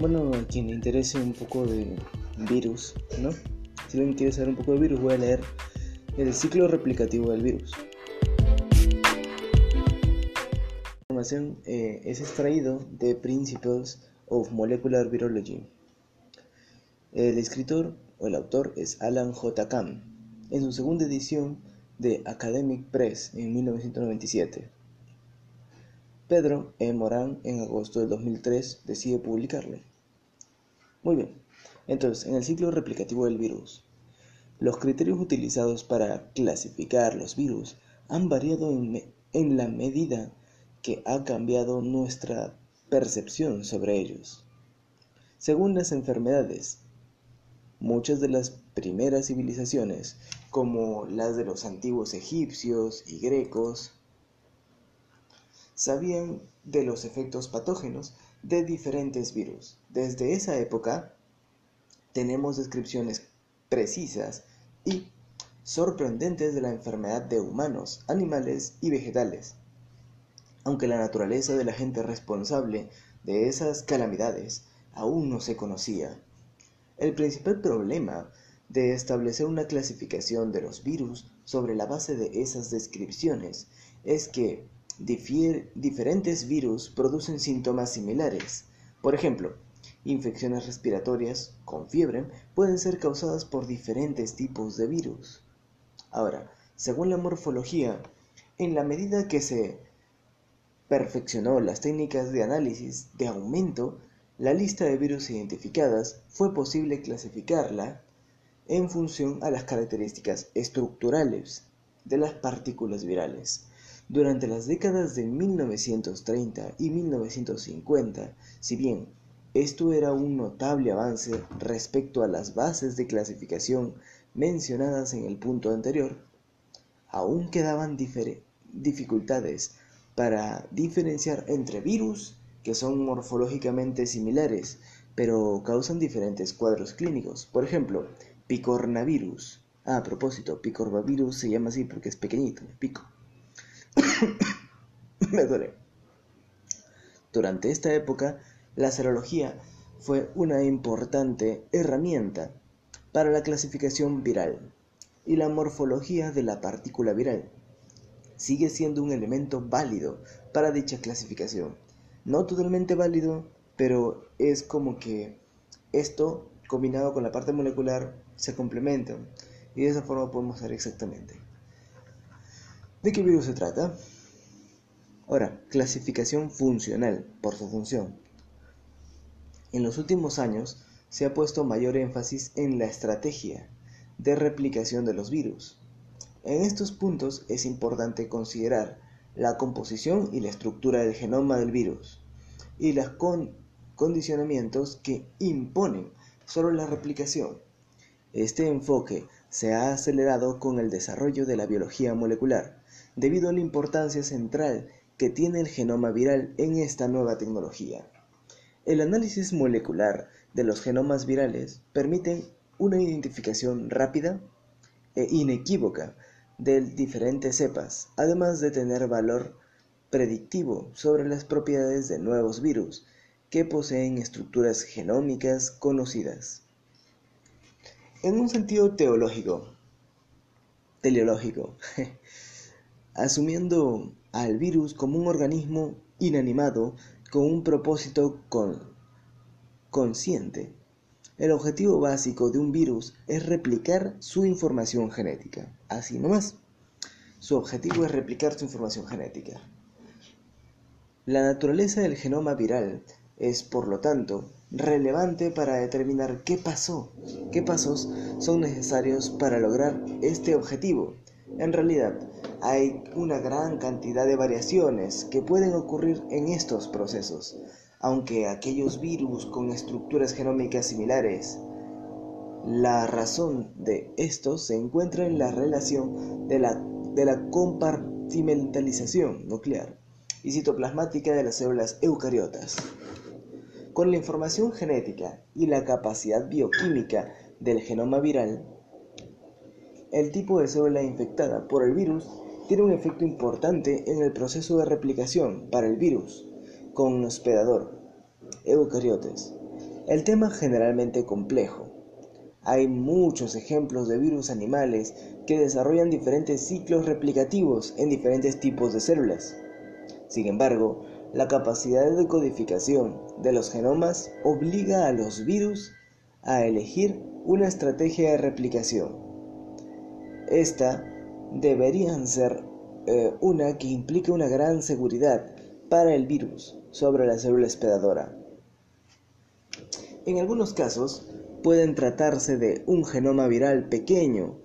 Bueno, a quien le interese un poco de virus, ¿no? Si alguien quiere saber un poco de virus, voy a leer el ciclo replicativo del virus. La información eh, es extraído de Principles of Molecular Virology. El escritor o el autor es Alan J. Kahn, en su segunda edición de Academic Press en 1997. Pedro E. Morán en agosto del 2003 decide publicarlo. Muy bien, entonces en el ciclo replicativo del virus, los criterios utilizados para clasificar los virus han variado en, la medida que ha cambiado nuestra percepción sobre ellos. Según las enfermedades, muchas de las primeras civilizaciones, como las de los antiguos egipcios y grecos, sabían de los efectos patógenos de diferentes virus. Desde esa época tenemos descripciones precisas y sorprendentes de la enfermedad de humanos, animales y vegetales. Aunque la naturaleza de la gente responsable de esas calamidades aún no se conocía. El principal problema de establecer una clasificación de los virus sobre la base de esas descripciones es que diferentes virus producen síntomas similares. Por ejemplo, infecciones respiratorias con fiebre pueden ser causadas por diferentes tipos de virus. Ahora, según la morfología, en la medida que se perfeccionó las técnicas de análisis de aumento, la lista de virus identificadas fue posible clasificarla en función a las características estructurales de las partículas virales. Durante las décadas de 1930 y 1950, si bien esto era un notable avance respecto a las bases de clasificación mencionadas en el punto anterior, aún quedaban dificultades para diferenciar entre virus que son morfológicamente similares, pero causan diferentes cuadros clínicos. Por ejemplo, picornavirus. Ah, a propósito, picornavirus se llama así porque es pequeñito, pico. Me duele. Durante esta época, la serología fue una importante herramienta para la clasificación viral y la morfología de la partícula viral. Sigue siendo un elemento válido para dicha clasificación. No totalmente válido, pero es como que esto combinado con la parte molecular se complementan y de esa forma podemos saber exactamente. ¿De qué virus se trata? Ahora, clasificación funcional por su función. En los últimos años se ha puesto mayor énfasis en la estrategia de replicación de los virus. En estos puntos es importante considerar la composición y la estructura del genoma del virus y los condicionamientos que imponen sobre la replicación. Este enfoque se ha acelerado con el desarrollo de la biología molecular, debido a la importancia central que tiene el genoma viral en esta nueva tecnología. El análisis molecular de los genomas virales permite una identificación rápida e inequívoca de diferentes cepas, además de tener valor predictivo sobre las propiedades de nuevos virus que poseen estructuras genómicas conocidas. En un sentido teológico, teleológico, asumiendo al virus como un organismo inanimado con un propósito consciente. El objetivo básico de un virus es replicar su información genética. Así nomás. Su objetivo es replicar su información genética. La naturaleza del genoma viral es, por lo tanto, relevante para determinar qué pasó, qué pasos son necesarios para lograr este objetivo. En realidad, hay una gran cantidad de variaciones que pueden ocurrir en estos procesos, aunque aquellos virus con estructuras genómicas similares. La razón de esto se encuentra en la relación de la, de la compartimentalización nuclear y citoplasmática de las células eucariotas. Con la información genética y la capacidad bioquímica del genoma viral, el tipo de célula infectada por el virus tiene un efecto importante en el proceso de replicación para el virus con hospedador, eucariotes. El tema generalmente complejo. Hay muchos ejemplos de virus animales que desarrollan diferentes ciclos replicativos en diferentes tipos de células. Sin embargo, la capacidad de codificación de los genomas obliga a los virus a elegir una estrategia de replicación. Esta deberían ser eh, una que implique una gran seguridad para el virus sobre la célula hospedadora. En algunos casos pueden tratarse de un genoma viral pequeño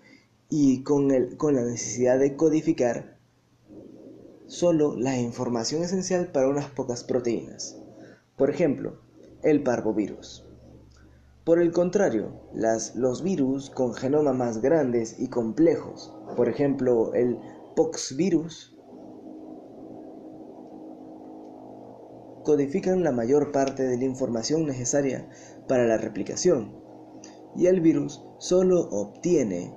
y con, con la necesidad de codificar solo la información esencial para unas pocas proteínas. Por ejemplo, el parvovirus. Por el contrario, los virus con genoma más grandes y complejos, por ejemplo, el poxvirus, codifican la mayor parte de la información necesaria para la replicación, y el virus solo obtiene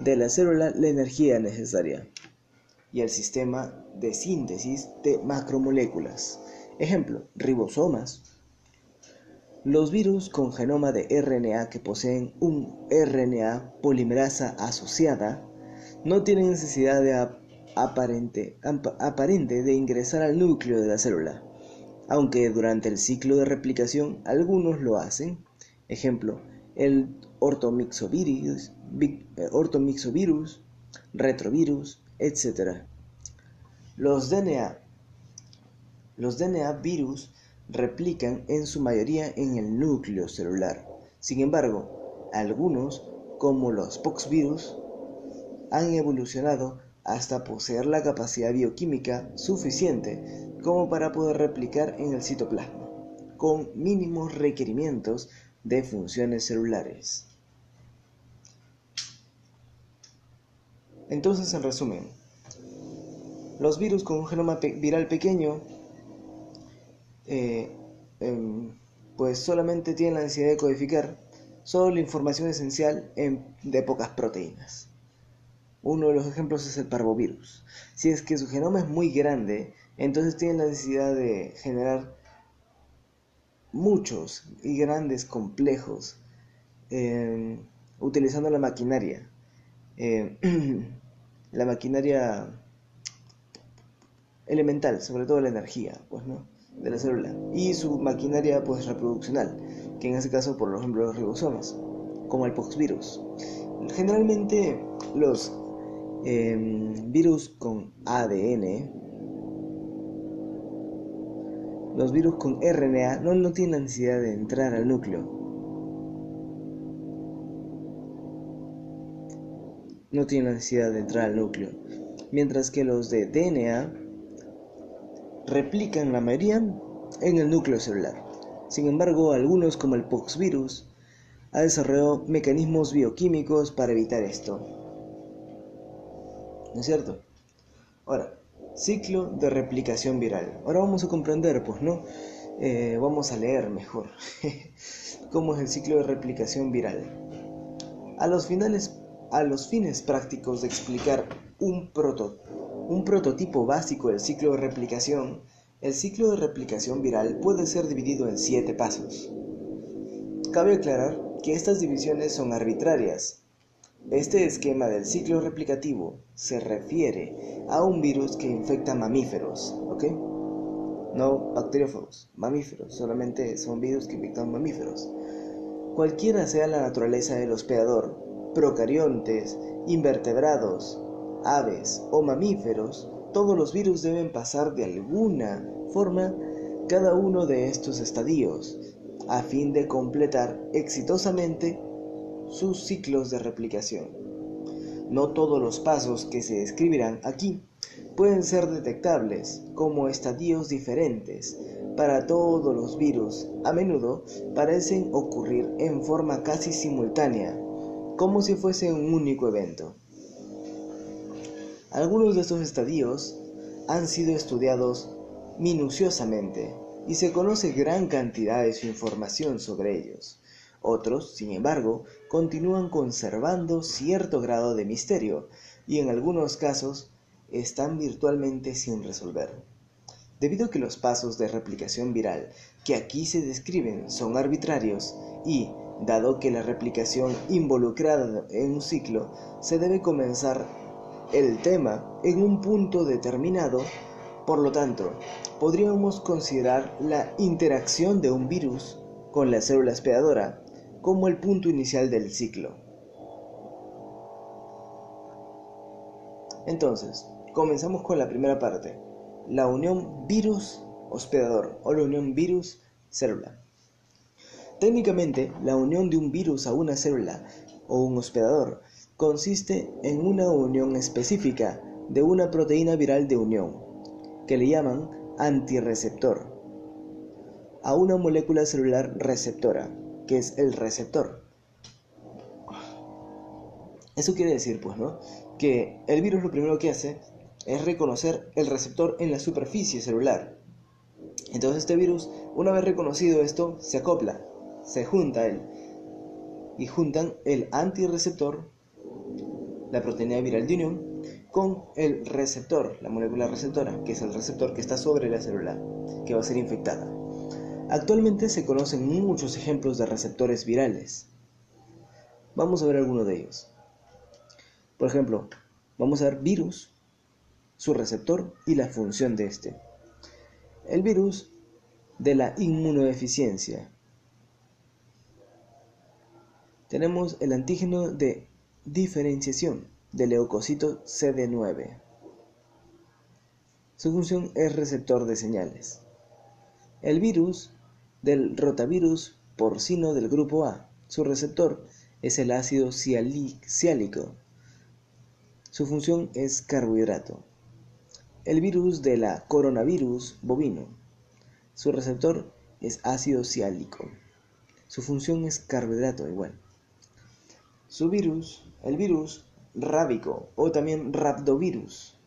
de la célula la energía necesaria y el sistema de síntesis de macromoléculas. Ejemplo, ribosomas. Los virus con genoma de RNA que poseen un RNA polimerasa asociada no tienen necesidad de aparente, de ingresar al núcleo de la célula, aunque durante el ciclo de replicación algunos lo hacen. Ejemplo, el ortomixovirus, eh, retrovirus, etc. Los DNA, los DNA virus replican en su mayoría en el núcleo celular. Sin embargo, algunos, como los poxvirus, han evolucionado hasta poseer la capacidad bioquímica suficiente como para poder replicar en el citoplasma, con mínimos requerimientos de funciones celulares. Entonces, en resumen, los virus con un genoma viral pequeño, eh, em, pues solamente tienen la necesidad de codificar solo la información esencial de pocas proteínas. Uno de los ejemplos es el parvovirus. Si es que su genoma es muy grande, entonces tienen la necesidad de generar muchos y grandes complejos em, utilizando la maquinaria. Em, la maquinaria elemental, sobre todo la energía, pues, ¿no? De la célula y su maquinaria pues reproduccional, que en este caso por ejemplo los ribosomas, como el poxvirus. Generalmente los em, virus con ADN, los virus con RNA no, no tienen necesidad de entrar al núcleo. No tienen necesidad de entrar al núcleo. Mientras que los de DNA replican la mayoría en el núcleo celular. Sin embargo, algunos como el poxvirus ha desarrollado mecanismos bioquímicos para evitar esto. ¿No es cierto? Ahora, ciclo de replicación viral. Ahora vamos a comprender, pues, ¿no? Eh, vamos a leer mejor cómo es el ciclo de replicación viral. A los, finales, a los fines prácticos de explicar un prototipo un prototipo básico del ciclo de replicación, el ciclo de replicación viral puede ser dividido en siete pasos. Cabe aclarar que estas divisiones son arbitrarias. Este esquema del ciclo replicativo se refiere a un virus que infecta mamíferos, ¿ok? No bacteriófagos, mamíferos, solamente son virus que infectan mamíferos. Cualquiera sea la naturaleza del hospedador, procariontes, invertebrados, aves o mamíferos, todos los virus deben pasar de alguna forma cada uno de estos estadios a fin de completar exitosamente sus ciclos de replicación. No todos los pasos que se describirán aquí pueden ser detectables como estadios diferentes para todos los virus. A menudo parecen ocurrir en forma casi simultánea, como si fuese un único evento. Algunos de estos estadios han sido estudiados minuciosamente y se conoce gran cantidad de su información sobre ellos. Otros, sin embargo, continúan conservando cierto grado de misterio y en algunos casos están virtualmente sin resolver. Debido a que los pasos de replicación viral que aquí se describen son arbitrarios y, dado que la replicación involucrada en un ciclo se debe comenzar el tema en un punto determinado, por lo tanto, podríamos considerar la interacción de un virus con la célula hospedadora como el punto inicial del ciclo. Entonces, comenzamos con la primera parte, la unión virus-hospedador o la unión virus-célula. Técnicamente, la unión de un virus a una célula o un hospedador consiste en una unión específica de una proteína viral de unión, que le llaman antirreceptor, a una molécula celular receptora, que es el receptor. Eso quiere decir, pues, ¿no? Que el virus lo primero que hace es reconocer el receptor en la superficie celular. Entonces este virus, una vez reconocido esto, se acopla, se junta él. Y juntan el antirreceptor, la proteína viral de unión, con el receptor, la molécula receptora, que es el receptor que está sobre la célula, que va a ser infectada. Actualmente se conocen muchos ejemplos de receptores virales. Vamos a ver algunos de ellos. Por ejemplo, vamos a ver virus, su receptor y la función de este. El virus de la inmunodeficiencia. Tenemos el antígeno de diferenciación del leucocito CD9. Su función es receptor de señales. El virus del rotavirus porcino del grupo A. Su receptor es el ácido ciálico. Su función es carbohidrato. El virus de la coronavirus bovino. Su receptor es ácido ciálico. Su función es carbohidrato igual. Su virus, el virus rábico o también rhabdovirus.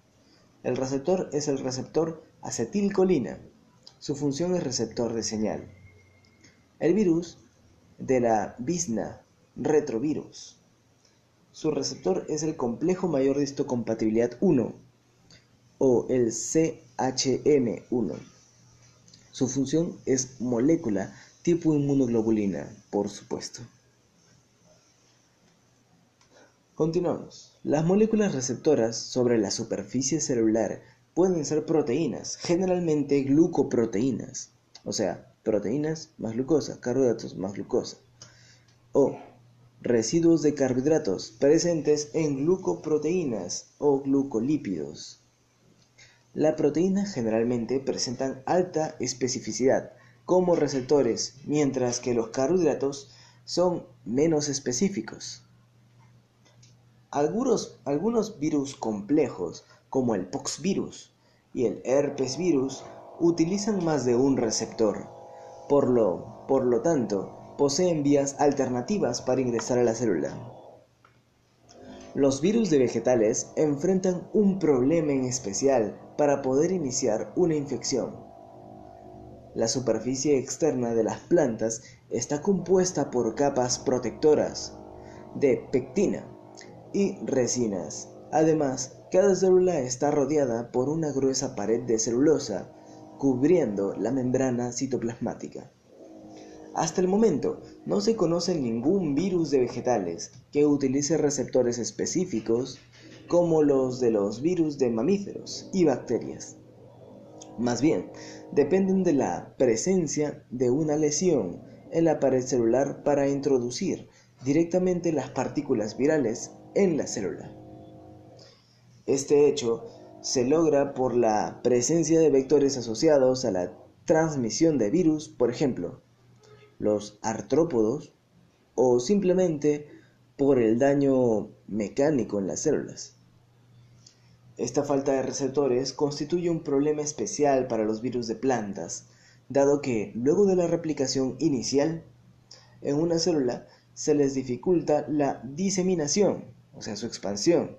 El receptor es el receptor acetilcolina. Su función es receptor de señal. El virus de la bisna retrovirus. Su receptor es el complejo mayor de histocompatibilidad 1 o el CHM1. Su función es molécula tipo inmunoglobulina, por supuesto. Continuamos. Las moléculas receptoras sobre la superficie celular pueden ser proteínas, generalmente glucoproteínas, o sea, proteínas más glucosa, carbohidratos más glucosa, o residuos de carbohidratos presentes en glucoproteínas o glucolípidos. La proteína generalmente presentan alta especificidad como receptores, mientras que los carbohidratos son menos específicos. Algunos, virus complejos, como el poxvirus y el herpes virus, utilizan más de un receptor. Por lo, por lo tanto, poseen vías alternativas para ingresar a la célula. Los virus de vegetales enfrentan un problema en especial para poder iniciar una infección. La superficie externa de las plantas está compuesta por capas protectoras de pectina y resinas. Además, cada célula está rodeada por una gruesa pared de celulosa cubriendo la membrana citoplasmática. Hasta el momento, no se conoce ningún virus de vegetales que utilice receptores específicos como los de los virus de mamíferos y bacterias. Más bien, dependen de la presencia de una lesión en la pared celular para introducir directamente las partículas virales en la célula. Este hecho se logra por la presencia de vectores asociados a la transmisión de virus, por ejemplo, los artrópodos o simplemente por el daño mecánico en las células. Esta falta de receptores constituye un problema especial para los virus de plantas, dado que luego de la replicación inicial, en una célula se les dificulta la diseminación, o sea, su expansión,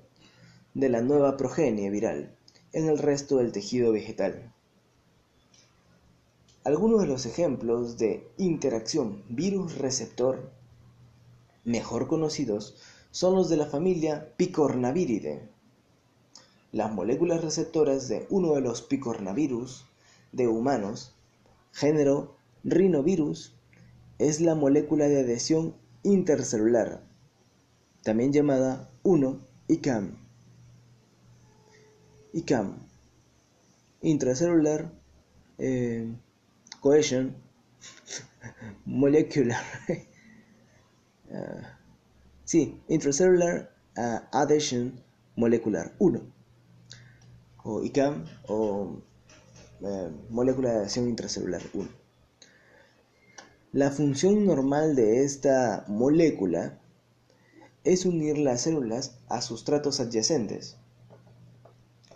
de la nueva progenie viral en el resto del tejido vegetal. Algunos de los ejemplos de interacción virus-receptor mejor conocidos son los de la familia Picornaviridae. Las moléculas receptoras de uno de los picornavirus de humanos, género rinovirus, es la molécula de adhesión intercelular, también llamada 1-ICAM. ICAM, intracelular eh, cohesion molecular. uh, sí, intracellular uh, adhesion molecular 1 o ICAM o uh, molécula de adhesión intracelular 1. La función normal de esta molécula es unir las células a sustratos adyacentes.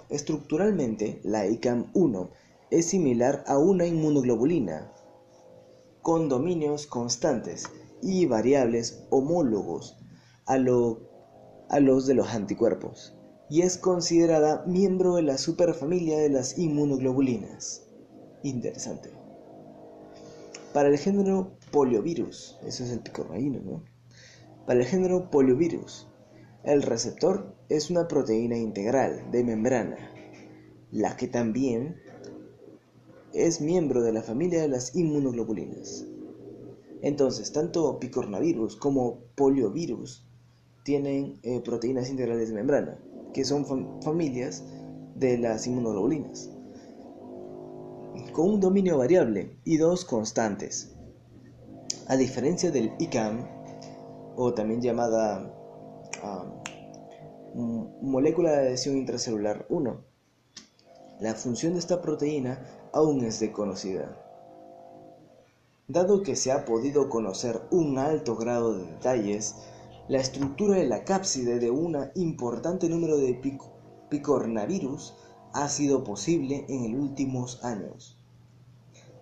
Estructuralmente, la ICAM-1 es similar a una inmunoglobulina, con dominios constantes y variables homólogos a, a los de los anticuerpos, y es considerada miembro de la superfamilia de las inmunoglobulinas. Interesante. Para el género poliovirus, eso es el picornaíno, ¿no? Para el género poliovirus, el receptor es una proteína integral de membrana, la que también es miembro de la familia de las inmunoglobulinas. Entonces, tanto picornavirus como poliovirus tienen eh, proteínas integrales de membrana, que son familias de las inmunoglobulinas, con un dominio variable y dos constantes. A diferencia del ICAM, o también llamada molécula de adhesión intracelular 1, la función de esta proteína aún es desconocida. Dado que se ha podido conocer un alto grado de detalles, la estructura de la cápside de un importante número de picornavirus ha sido posible en los últimos años.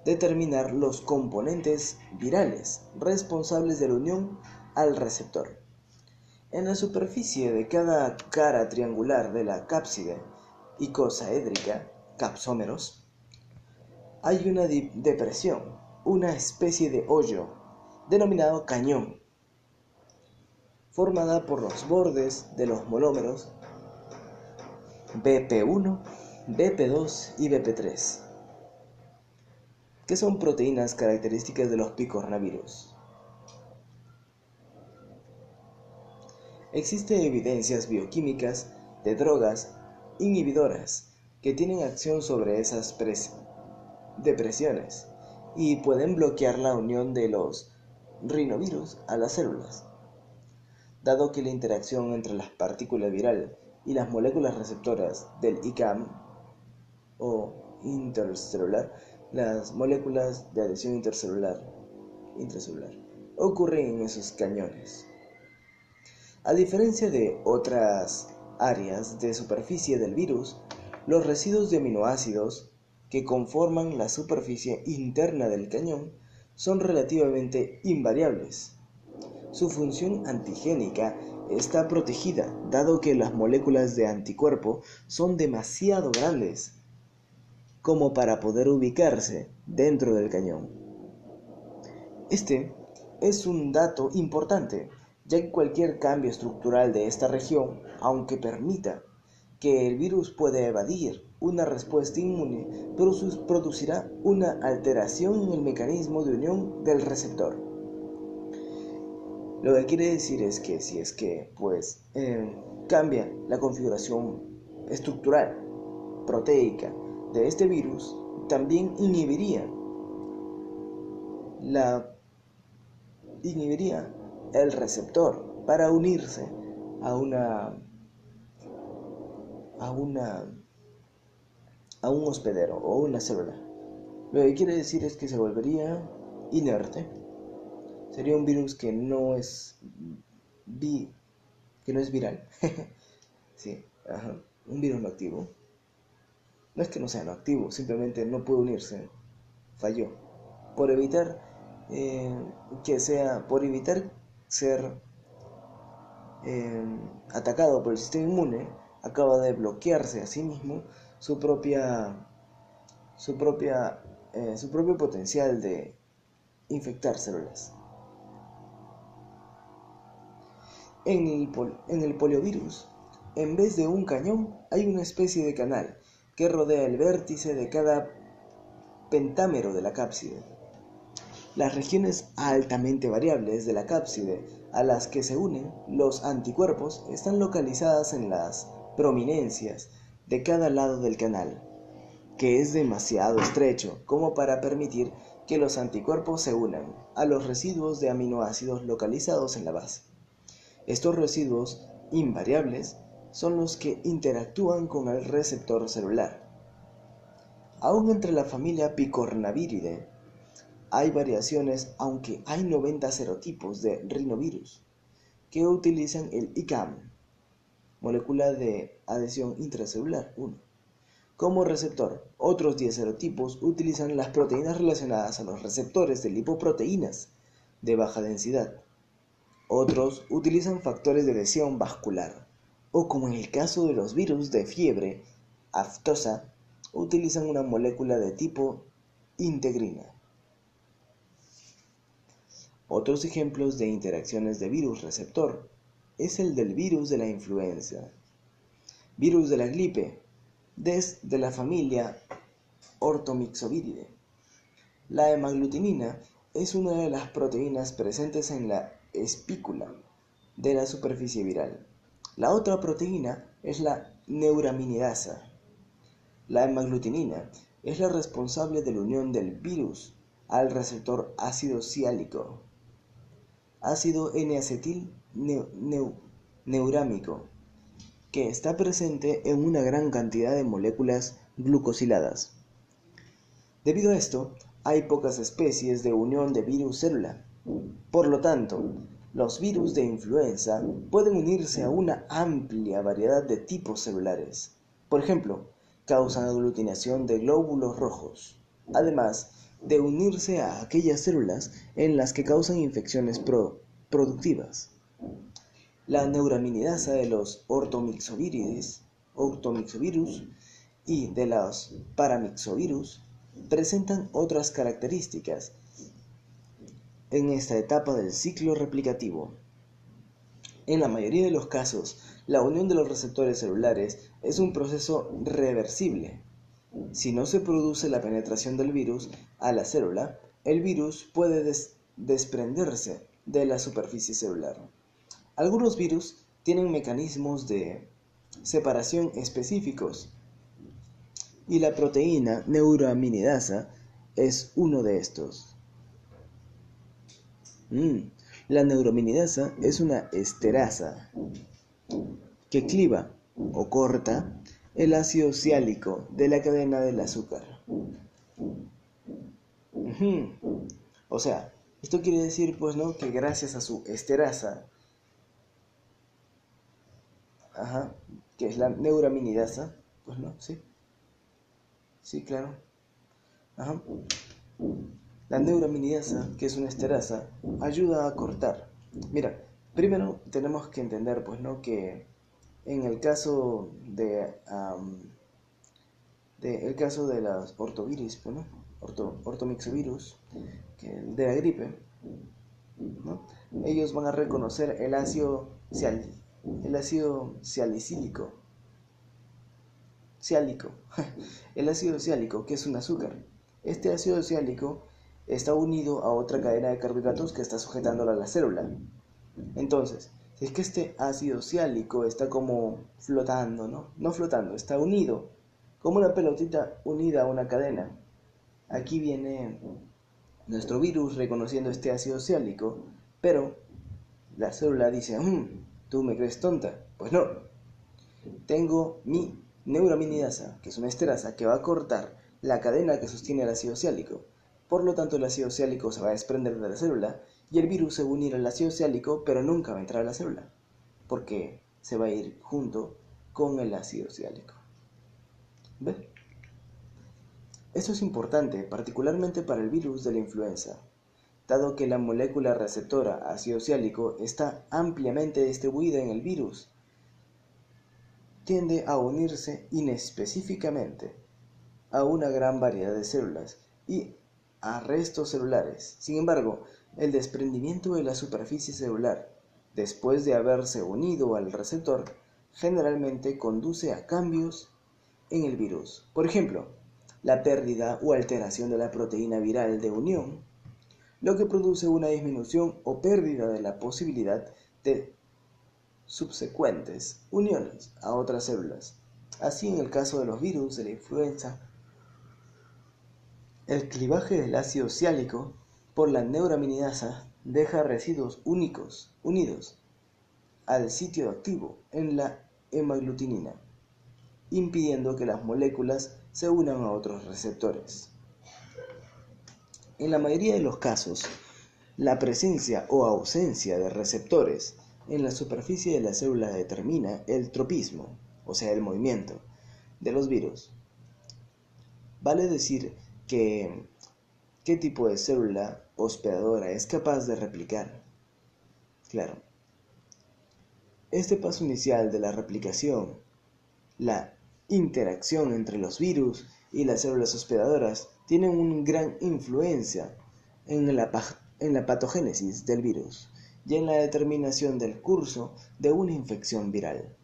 Determinar los componentes virales responsables de la unión al receptor. En la superficie de cada cara triangular de la cápside icosaédrica, capsómeros, hay una depresión, una especie de hoyo, denominado cañón, formada por los bordes de los monómeros BP1, BP2 y BP3, que son proteínas características de los picornavirus. Existen evidencias bioquímicas de drogas inhibidoras que tienen acción sobre esas depresiones y pueden bloquear la unión de los rinovirus a las células. Dado que la interacción entre las partículas viral y las moléculas receptoras del ICAM o intercelular, las moléculas de adhesión intercelular, intracelular, ocurren en esos cañones. A diferencia de otras áreas de superficie del virus, los residuos de aminoácidos que conforman la superficie interna del cañón son relativamente invariables. Su función antigénica está protegida dado que las moléculas de anticuerpo son demasiado grandes como para poder ubicarse dentro del cañón. Este es un dato importante, ya que cualquier cambio estructural de esta región, aunque permita que el virus puede evadir una respuesta inmune, producirá una alteración en el mecanismo de unión del receptor. Lo que quiere decir es que si es que pues eh, cambia la configuración estructural proteica de este virus, también inhibiría la inhibiría el receptor para unirse a una a una a un hospedero o una célula. Lo que quiere decir es que se volvería inerte. Sería un virus que no es vi, que no es viral. sí, un virus no activo. No es que no sea no activo, simplemente no puede unirse. Falló. Por evitar eh, que sea, por evitar ser eh, atacado por el sistema inmune, acaba de bloquearse a sí mismo su propia su propia eh, su propio potencial de infectar células. En el, en el poliovirus, en vez de un cañón, hay una especie de canal que rodea el vértice de cada pentámero de la cápside. Las regiones altamente variables de la cápside a las que se unen los anticuerpos están localizadas en las prominencias de cada lado del canal, que es demasiado estrecho como para permitir que los anticuerpos se unan a los residuos de aminoácidos localizados en la base. Estos residuos invariables son los que interactúan con el receptor celular. Aún entre la familia Picornaviridae hay variaciones, aunque hay 90 serotipos de rinovirus que utilizan el ICAM, molécula de adhesión intracelular 1, como receptor. Otros 10 serotipos utilizan las proteínas relacionadas a los receptores de lipoproteínas de baja densidad. Otros utilizan factores de adhesión vascular, o como en el caso de los virus de fiebre aftosa, utilizan una molécula de tipo integrina. Otros ejemplos de interacciones de virus-receptor es el del virus de la influenza, virus de la gripe, desde la familia Orthomyxoviridae. La hemaglutinina es una de las proteínas presentes en la espícula de la superficie viral. La otra proteína es la neuraminidasa. La hemaglutinina es la responsable de la unión del virus al receptor ácido ciálico ácido N-acetil neurámico, que está presente en una gran cantidad de moléculas glucosiladas. Debido a esto, hay pocas especies de unión de virus célula. Por lo tanto, los virus de influenza pueden unirse a una amplia variedad de tipos celulares. Por ejemplo, causan aglutinación de glóbulos rojos. Además, de unirse a aquellas células en las que causan infecciones productivas. La neuraminidasa de los ortomixovirus y de los paramixovirus presentan otras características en esta etapa del ciclo replicativo. En la mayoría de los casos, la unión de los receptores celulares es un proceso reversible si no se produce la penetración del virus a la célula, el virus puede desprenderse de la superficie celular. Algunos virus tienen mecanismos de separación específicos y la proteína neuraminidasa es uno de estos. Mm, la neuraminidasa es una esterasa que cliva o corta el ácido ciálico de la cadena del azúcar. O sea, esto quiere decir, pues, ¿no? Que gracias a su esterasa, ajá, que es la neuraminidasa, pues, ¿no? Sí. Sí, claro. Ajá. La neuraminidasa, que es una esterasa, ayuda a cortar. Mira, primero tenemos que entender, pues, ¿no? Que en el caso de, el caso de las ortovirus, bueno, orto, ortomixovirus, de la gripe, ellos van a reconocer el ácido, el ácido salicílico, ciálico, el ácido ciálico, que es un azúcar. Este ácido ciálico está unido a otra cadena de carbohidratos que está sujetándola a la célula. Entonces, es que este ácido ciálico está como flotando, ¿no? No flotando, está unido, como una pelotita unida a una cadena. Aquí viene nuestro virus reconociendo este ácido ciálico, pero la célula dice, mmm, ¿tú me crees tonta? Pues no. Tengo mi neuraminidasa, que es una esterasa que va a cortar la cadena que sostiene el ácido ciálico. Por lo tanto, el ácido ciálico se va a desprender de la célula y el virus se va a unir al ácido ciálico, pero nunca va a entrar a la célula, porque se va a ir junto con el ácido ciálico. ¿Ves? Esto es importante, particularmente para el virus de la influenza, dado que la molécula receptora ácido ciálico está ampliamente distribuida en el virus. Tiende a unirse inespecíficamente a una gran variedad de células y a restos celulares. Sin embargo, el desprendimiento de la superficie celular, después de haberse unido al receptor, generalmente conduce a cambios en el virus. Por ejemplo, la pérdida o alteración de la proteína viral de unión, lo que produce una disminución o pérdida de la posibilidad de subsecuentes uniones a otras células. Así en el caso de los virus de la influenza, el clivaje del ácido ciálico por la neuraminidasa deja residuos únicos unidos al sitio activo en la hemaglutinina, impidiendo que las moléculas se unan a otros receptores. En la mayoría de los casos, la presencia o ausencia de receptores en la superficie de la célula determina el tropismo, o sea, el movimiento, de los virus. Vale decir que qué tipo de célula hospedadora es capaz de replicar. Claro. Este paso inicial de la replicación, la interacción entre los virus y las células hospedadoras, tienen una gran influencia en la, en la patogénesis del virus y en la determinación del curso de una infección viral.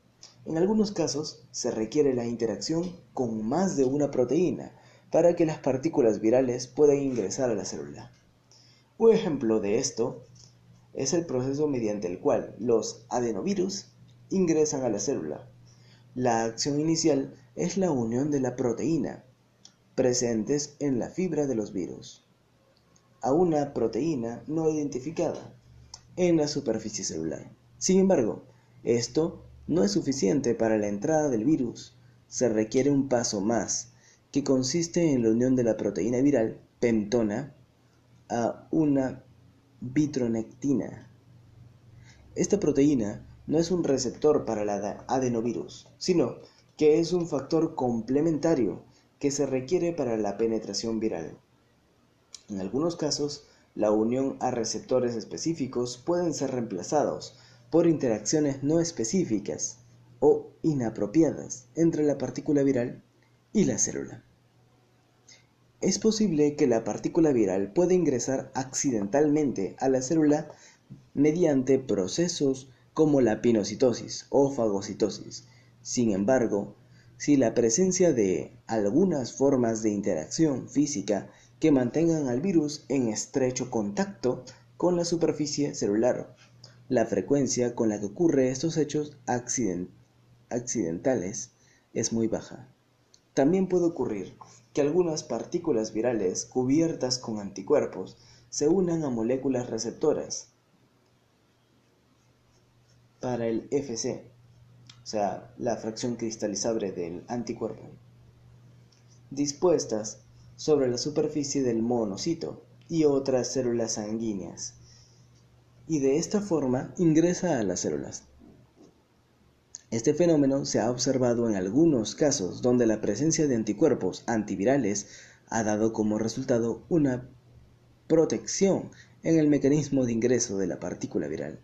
En algunos casos se requiere la interacción con más de una proteína para que las partículas virales puedan ingresar a la célula. Un ejemplo de esto es el proceso mediante el cual los adenovirus ingresan a la célula. La acción inicial es la unión de la proteína presentes en la fibra de los virus a una proteína no identificada en la superficie celular. Sin embargo, esto no es suficiente para la entrada del virus. Se requiere un paso más, que consiste en la unión de la proteína viral pentona a una vitronectina. Esta proteína no es un receptor para la adenovirus, sino que es un factor complementario que se requiere para la penetración viral. En algunos casos, la unión a receptores específicos pueden ser reemplazados por interacciones no específicas o inapropiadas entre la partícula viral y la célula. Es posible que la partícula viral pueda ingresar accidentalmente a la célula mediante procesos como la pinocitosis o fagocitosis. Sin embargo, si la presencia de algunas formas de interacción física que mantengan al virus en estrecho contacto con la superficie celular. La frecuencia con la que ocurre estos hechos accidentales es muy baja. También puede ocurrir que algunas partículas virales cubiertas con anticuerpos se unan a moléculas receptoras para el FC, o sea, la fracción cristalizable del anticuerpo, dispuestas sobre la superficie del monocito y otras células sanguíneas, y de esta forma ingresa a las células. Este fenómeno se ha observado en algunos casos donde la presencia de anticuerpos antivirales ha dado como resultado una protección en el mecanismo de ingreso de la partícula viral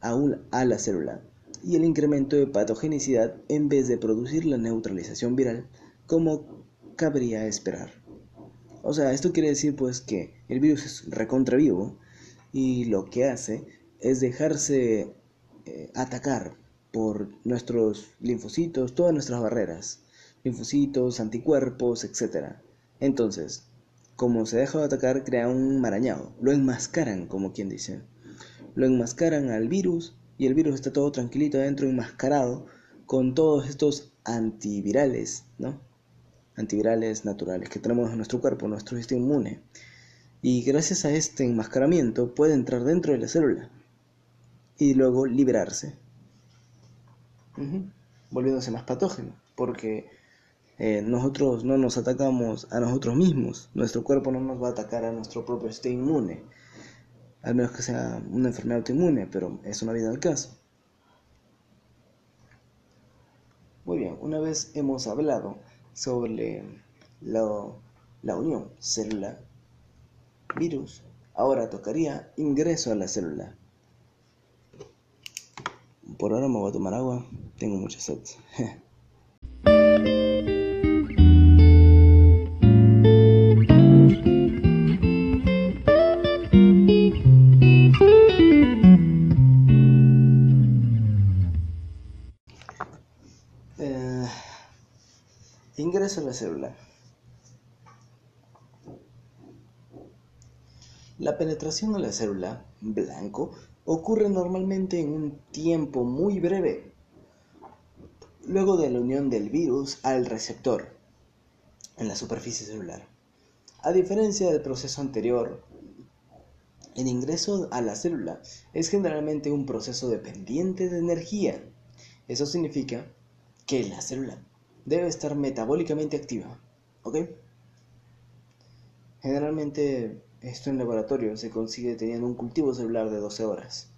a, la célula y el incremento de patogenicidad en vez de producir la neutralización viral como cabría esperar. O sea, esto quiere decir pues que el virus es recontra vivo y lo que hace es dejarse eh, atacar por nuestros linfocitos, todas nuestras barreras, linfocitos, anticuerpos, etc. Entonces, como se deja de atacar, crea un marañado, lo enmascaran, como quien dice. Lo enmascaran al virus y el virus está todo tranquilito adentro, enmascarado, con todos estos antivirales, ¿no? antivirales naturales que tenemos en nuestro cuerpo, nuestro sistema inmune. Y gracias a este enmascaramiento puede entrar dentro de la célula y luego liberarse, volviéndose más patógeno, porque eh, nosotros no nos atacamos a nosotros mismos, nuestro cuerpo no nos va a atacar a nuestro propio sistema inmune, al menos que sea una enfermedad autoinmune, pero eso no viene al caso. Muy bien, una vez hemos hablado sobre la, unión célula-virus. Ahora tocaría ingreso a la célula. Por ahora me voy a tomar agua, tengo mucha sed. Eh, ingreso a la célula. La penetración a la célula blanco ocurre normalmente en un tiempo muy breve, luego de la unión del virus al receptor en la superficie celular. A diferencia del proceso anterior, el ingreso a la célula es generalmente un proceso dependiente de energía. Eso significa que la célula debe estar metabólicamente activa. ¿Ok? Generalmente esto en laboratorio se consigue teniendo un cultivo celular de 12 horas.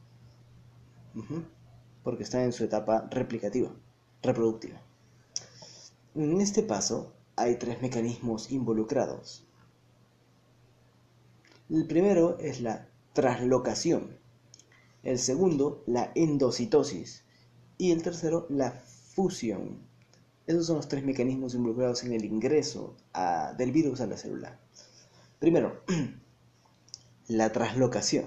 Porque está en su etapa replicativa, reproductiva. En este paso hay tres mecanismos involucrados. El primero es la traslocación, el segundo la endocitosis y el tercero la fusión. Esos son los tres mecanismos involucrados en el ingreso del virus a la célula. Primero, la traslocación.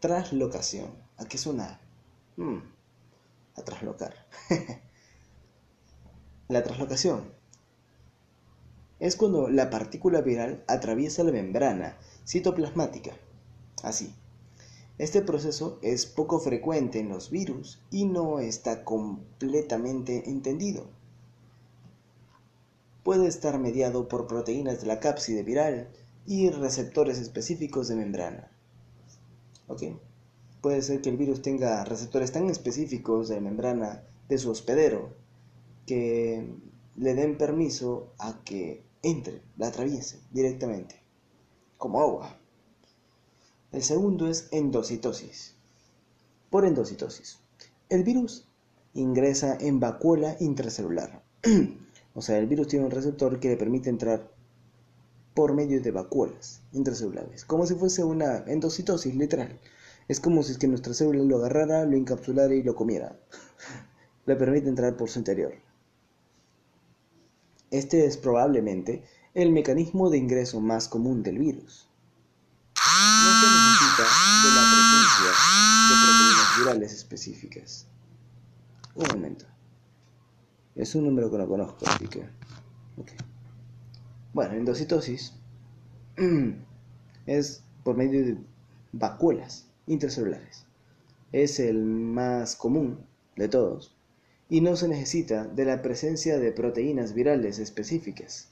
Traslocación. ¿A qué suena? Hmm, a traslocar. la traslocación es cuando la partícula viral atraviesa la membrana citoplasmática. Así. Este proceso es poco frecuente en los virus y no está completamente entendido. Puede estar mediado por proteínas de la cápside viral y receptores específicos de membrana. ¿Ok? Puede ser que el virus tenga receptores tan específicos de membrana de su hospedero que le den permiso a que entre, la atraviese directamente, como agua. El segundo es endocitosis. Por endocitosis, el virus ingresa en vacuola intracelular. o sea, el virus tiene un receptor que le permite entrar por medio de vacuolas intracelulares, como si fuese una endocitosis literal. Es como si es que nuestra célula lo agarrara, lo encapsulara y lo comiera. le permite entrar por su interior. Este es probablemente el mecanismo de ingreso más común del virus. No se necesita de la presencia de proteínas virales específicas. Un momento. Es un número que no conozco, así que... Bueno, endocitosis es por medio de vacuolas intracelulares. Es el más común de todos y no se necesita de la presencia de proteínas virales específicas,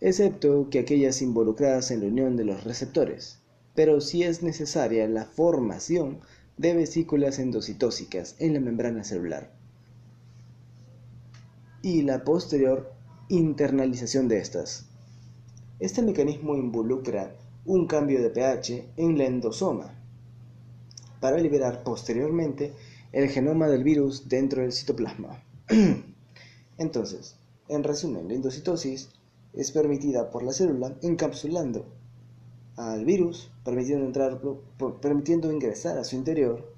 excepto que aquellas involucradas en la unión de los receptores, pero sí es necesaria la formación de vesículas endocitóxicas en la membrana celular y la posterior internalización de estas. Este mecanismo involucra un cambio de pH en la endosoma para liberar posteriormente el genoma del virus dentro del citoplasma. Entonces, en resumen, la endocitosis es permitida por la célula encapsulando al virus, permitiendo, entrar, permitiendo ingresar a su interior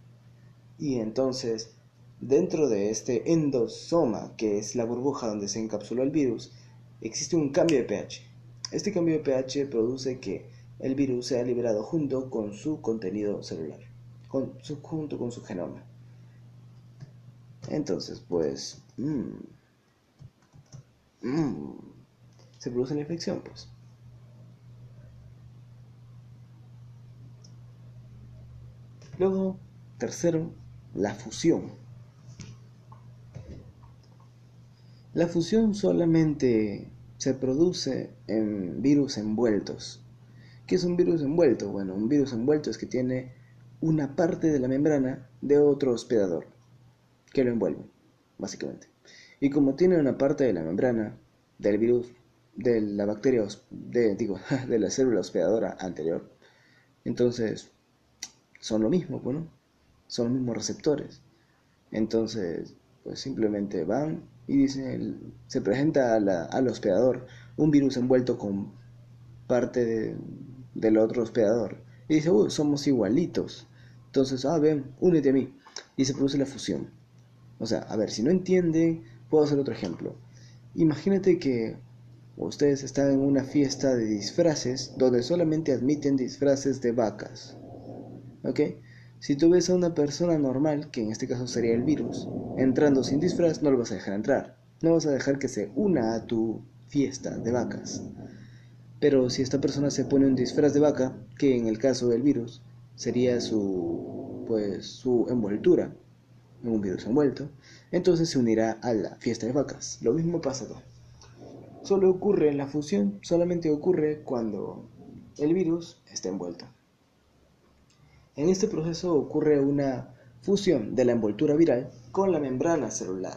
y entonces dentro de este endosoma, que es la burbuja donde se encapsuló el virus, existe un cambio de pH. Este cambio de pH produce que el virus sea liberado junto con su contenido celular, junto con su genoma. Entonces, pues, mm, mm, se produce la infección, pues. Luego, tercero, la fusión. La fusión solamente se produce en virus envueltos. ¿Qué es un virus envuelto? Bueno, un virus envuelto es que tiene una parte de la membrana de otro hospedador que lo envuelve, básicamente. Y como tiene una parte de la membrana del virus, de la bacteria, de, digo, de la célula hospedadora anterior, entonces son lo mismo, bueno, son los mismos receptores. Entonces, pues simplemente van y dicen, se presenta al hospedador un virus envuelto con parte del otro hospedador. Y dice, uy, somos igualitos. Entonces, ah, ven, únete a mí. Y se produce la fusión. O sea, a ver, si no entienden, puedo hacer otro ejemplo. Imagínate que ustedes están en una fiesta de disfraces donde solamente admiten disfraces de vacas. ¿Ok? Si tú ves a una persona normal, que en este caso sería el virus, entrando sin disfraz, no lo vas a dejar entrar. No vas a dejar que se una a tu fiesta de vacas. Pero si esta persona se pone un disfraz de vaca, que en el caso del virus sería su pues su envoltura en un virus envuelto, entonces se unirá a la fiesta de vacas. Lo mismo pasa acá. Solo ocurre la fusión, solamente ocurre cuando el virus está envuelto. En este proceso ocurre una fusión de la envoltura viral con la membrana celular,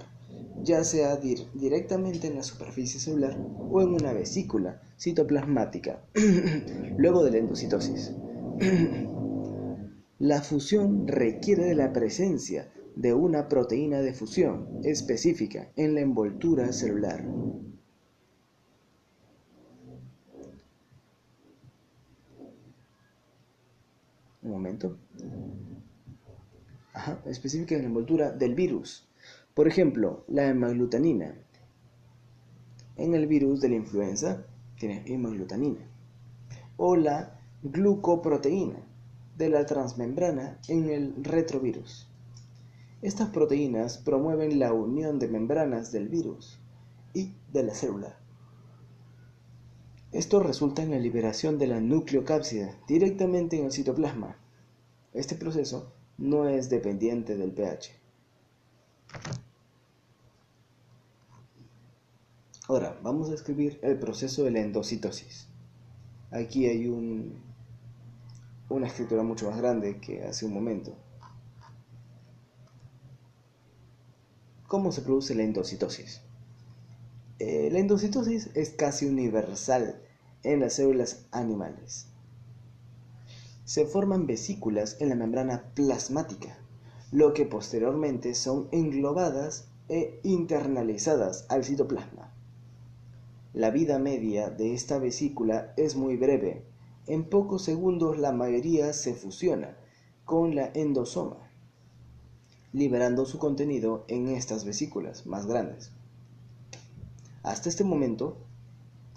ya sea directamente en la superficie celular o en una vesícula citoplasmática, luego de la endocitosis. la fusión requiere de la presencia de una proteína de fusión específica en la envoltura celular. Un momento. Específica en la envoltura del virus. Por ejemplo, la hemaglutanina. En el virus de la influenza tiene hemaglutanina. O la glucoproteína de la transmembrana en el retrovirus. Estas proteínas promueven la unión de membranas del virus y de la célula. Esto resulta en la liberación de la nucleocápsida directamente en el citoplasma. Este proceso no es dependiente del pH. Ahora, vamos a escribir el proceso de la endocitosis. Aquí hay un, una escritura mucho más grande que hace un momento. ¿Cómo se produce la endocitosis? Eh, la endocitosis es casi universal en las células animales. Se forman vesículas en la membrana plasmática, lo que posteriormente son englobadas e internalizadas al citoplasma. La vida media de esta vesícula es muy breve. En pocos segundos la mayoría se fusiona con la endosoma liberando su contenido en estas vesículas más grandes. Hasta este momento,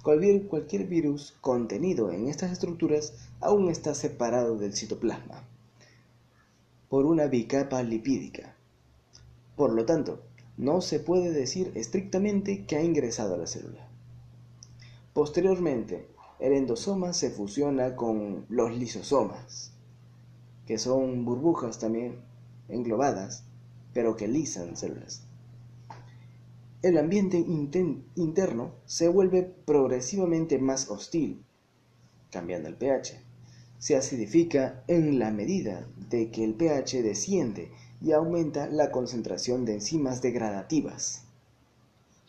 cualquier, virus contenido en estas estructuras aún está separado del citoplasma por una bicapa lipídica. Por lo tanto, no se puede decir estrictamente que ha ingresado a la célula. Posteriormente, el endosoma se fusiona con los lisosomas, que son burbujas también englobadas, pero que lisan células. El ambiente interno se vuelve progresivamente más hostil, cambiando el pH. Se acidifica en la medida de que el pH desciende y aumenta la concentración de enzimas degradativas.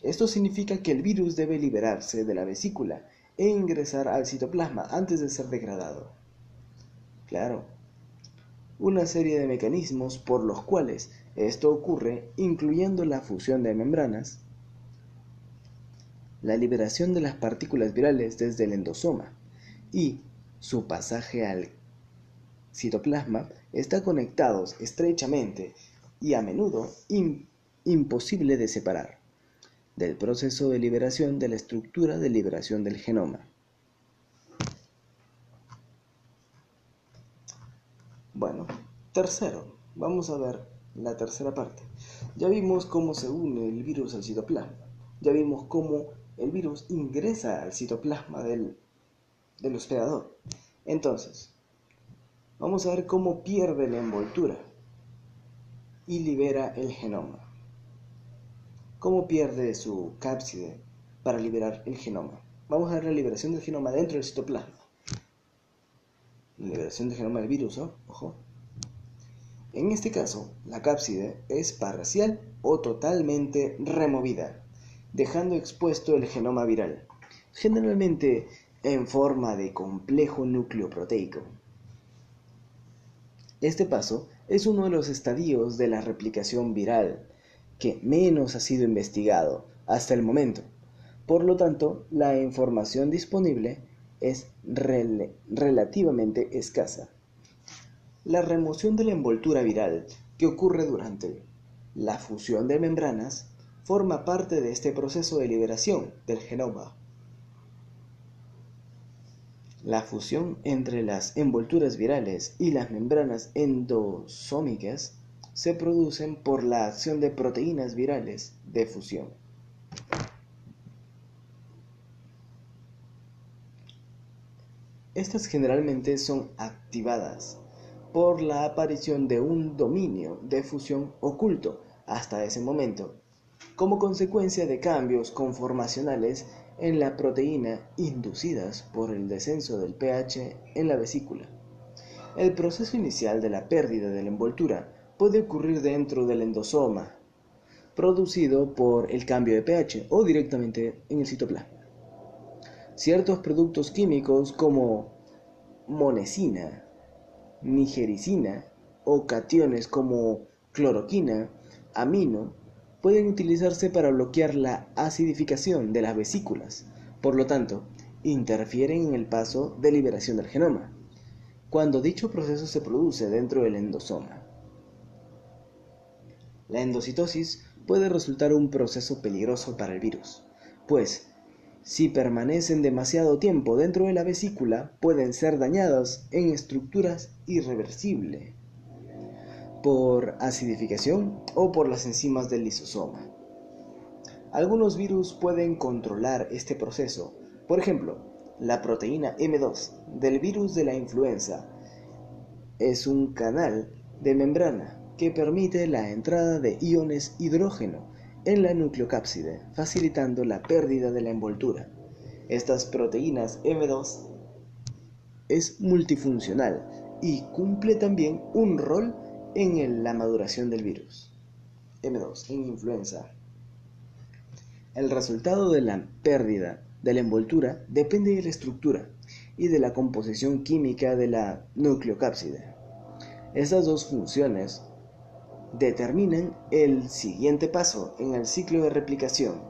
Esto significa que el virus debe liberarse de la vesícula e ingresar al citoplasma antes de ser degradado. Claro, una serie de mecanismos por los cuales esto ocurre incluyendo la fusión de membranas, la liberación de las partículas virales desde el endosoma y su pasaje al citoplasma están conectados estrechamente y a menudo imposible de separar del proceso de liberación de la estructura de liberación del genoma. Bueno, tercero, vamos a ver la tercera parte. Ya vimos cómo se une el virus al citoplasma. Ya vimos cómo el virus ingresa al citoplasma del, del hospedador. Entonces, vamos a ver cómo pierde la envoltura y libera el genoma. ¿Cómo pierde su cápside para liberar el genoma? Vamos a ver la liberación del genoma dentro del citoplasma liberación de genoma del virus, ojo. En este caso, la cápside es parcial o totalmente removida, dejando expuesto el genoma viral, generalmente en forma de complejo núcleo proteico. Este paso es uno de los estadios de la replicación viral que menos ha sido investigado hasta el momento. Por lo tanto, la información disponible es relativamente escasa. La remoción de la envoltura viral que ocurre durante la fusión de membranas forma parte de este proceso de liberación del genoma. La fusión entre las envolturas virales y las membranas endosómicas se producen por la acción de proteínas virales de fusión. Estas generalmente son activadas por la aparición de un dominio de fusión oculto hasta ese momento, como consecuencia de cambios conformacionales en la proteína inducidas por el descenso del pH en la vesícula. El proceso inicial de la pérdida de la envoltura puede ocurrir dentro del endosoma, producido por el cambio de pH o directamente en el citoplasma. Ciertos productos químicos como monesina, nigericina o cationes como cloroquina, amino, pueden utilizarse para bloquear la acidificación de las vesículas. Por lo tanto, interfieren en el paso de liberación del genoma, cuando dicho proceso se produce dentro del endosoma. La endocitosis puede resultar un proceso peligroso para el virus, pues si permanecen demasiado tiempo dentro de la vesícula pueden ser dañadas en estructuras irreversibles por acidificación o por las enzimas del lisosoma. Algunos virus pueden controlar este proceso, por ejemplo, la proteína M2 del virus de la influenza es un canal de membrana que permite la entrada de iones hidrógeno en la nucleocápside, facilitando la pérdida de la envoltura. Estas proteínas M2 es multifuncional y cumple también un rol en la maduración del virus. M2, en influenza. El resultado de la pérdida de la envoltura depende de la estructura y de la composición química de la nucleocápside. Estas dos funciones determinan el siguiente paso en el ciclo de replicación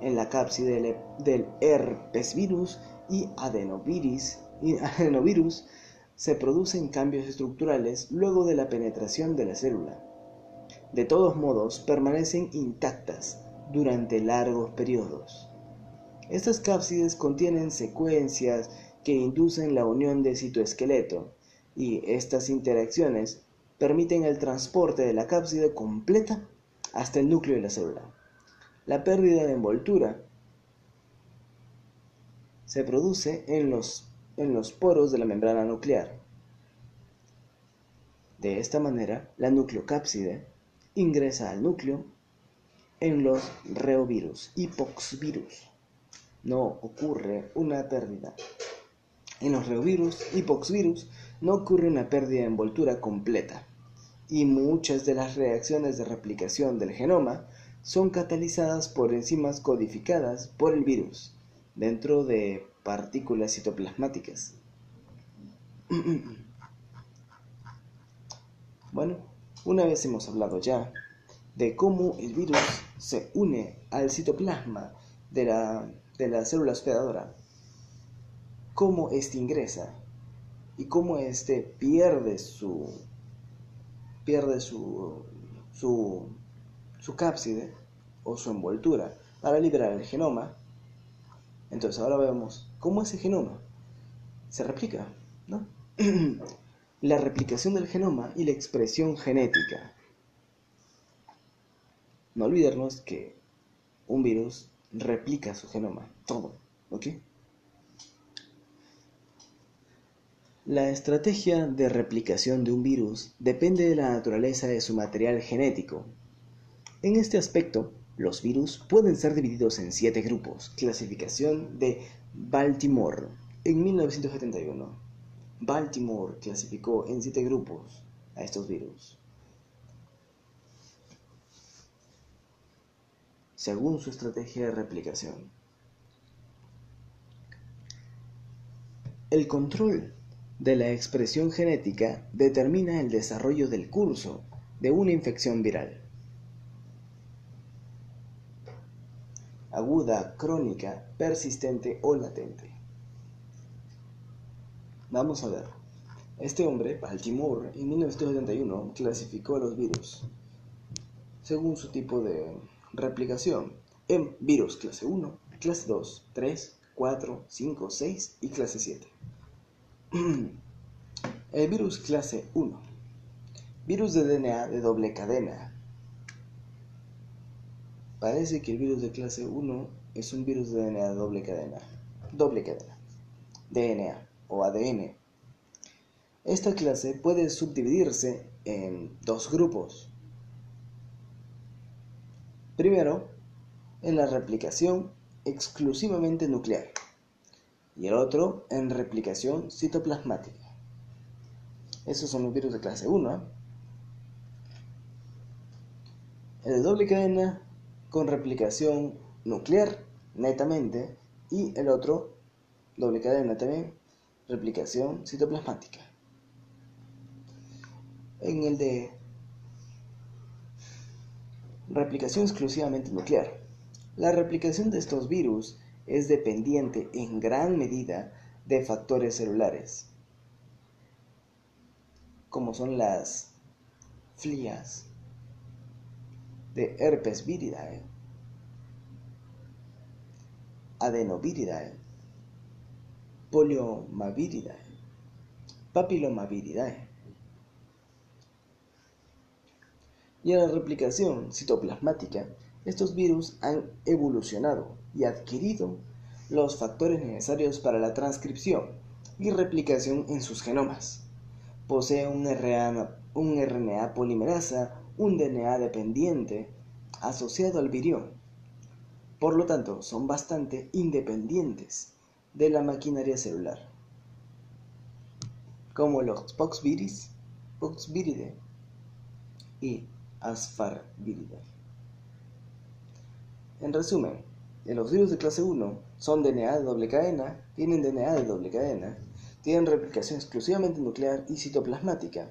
en la cápside del herpes virus y adenovirus, y adenovirus se producen cambios estructurales luego de la penetración de la célula. De todos modos, permanecen intactas durante largos periodos. Estas cápsides contienen secuencias que inducen la unión de citoesqueleto y estas interacciones permiten el transporte de la cápside completa hasta el núcleo de la célula. La pérdida de envoltura se produce en los, en los poros de la membrana nuclear. De esta manera, la nucleocápside ingresa al núcleo en los reovirus y poxvirus. No ocurre una pérdida. En los reovirus y poxvirus no ocurre una pérdida de envoltura completa y muchas de las reacciones de replicación del genoma son catalizadas por enzimas codificadas por el virus dentro de partículas citoplasmáticas. Bueno, una vez hemos hablado ya de cómo el virus se une al citoplasma de la, de la célula hospedadora, cómo éste ingresa y cómo éste pierde su pierde su, su, su cápside o su envoltura para liberar el genoma. Entonces ahora vemos cómo ese genoma se replica, ¿no? la replicación del genoma y la expresión genética. No olvidarnos que un virus replica su genoma, todo, ¿ok? La estrategia de replicación de un virus depende de la naturaleza de su material genético. En este aspecto, los virus pueden ser divididos en siete grupos. Clasificación de Baltimore en 1971. Baltimore clasificó en siete grupos a estos virus. Según su estrategia de replicación. El control de la expresión genética determina el desarrollo del curso de una infección viral. Aguda, crónica, persistente o latente. Vamos a ver. Este hombre, Baltimore, en 1971 clasificó a los virus según su tipo de replicación en virus clase 1, clase 2, 3, 4, 5, 6 y clase 7. El virus clase 1. Virus de DNA de doble cadena. Parece que el virus de clase 1 es un virus de DNA doble cadena. Doble cadena. DNA. o ADN. Esta clase puede subdividirse en dos grupos. Primero, en la replicación exclusivamente nuclear y el otro en replicación citoplasmática. Esos son los virus de clase 1. ¿eh? El de doble cadena con replicación nuclear netamente y el otro doble cadena también replicación citoplasmática. En el de replicación exclusivamente nuclear, la replicación de estos virus es dependiente en gran medida de factores celulares, como son las flias de herpes viridae, adenoviridae, poliomaviridae, papilomaviridae. Y en la replicación citoplasmática, estos virus han evolucionado y adquirido los factores necesarios para la transcripción y replicación en sus genomas. Posee un RNA, un RNA polimerasa, un DNA dependiente asociado al virión. Por lo tanto, son bastante independientes de la maquinaria celular, como los Poxviris, Poxviridae y Asfarviridae. En resumen, los virus de clase 1 son DNA de doble cadena, tienen DNA de doble cadena, tienen replicación exclusivamente nuclear y citoplasmática.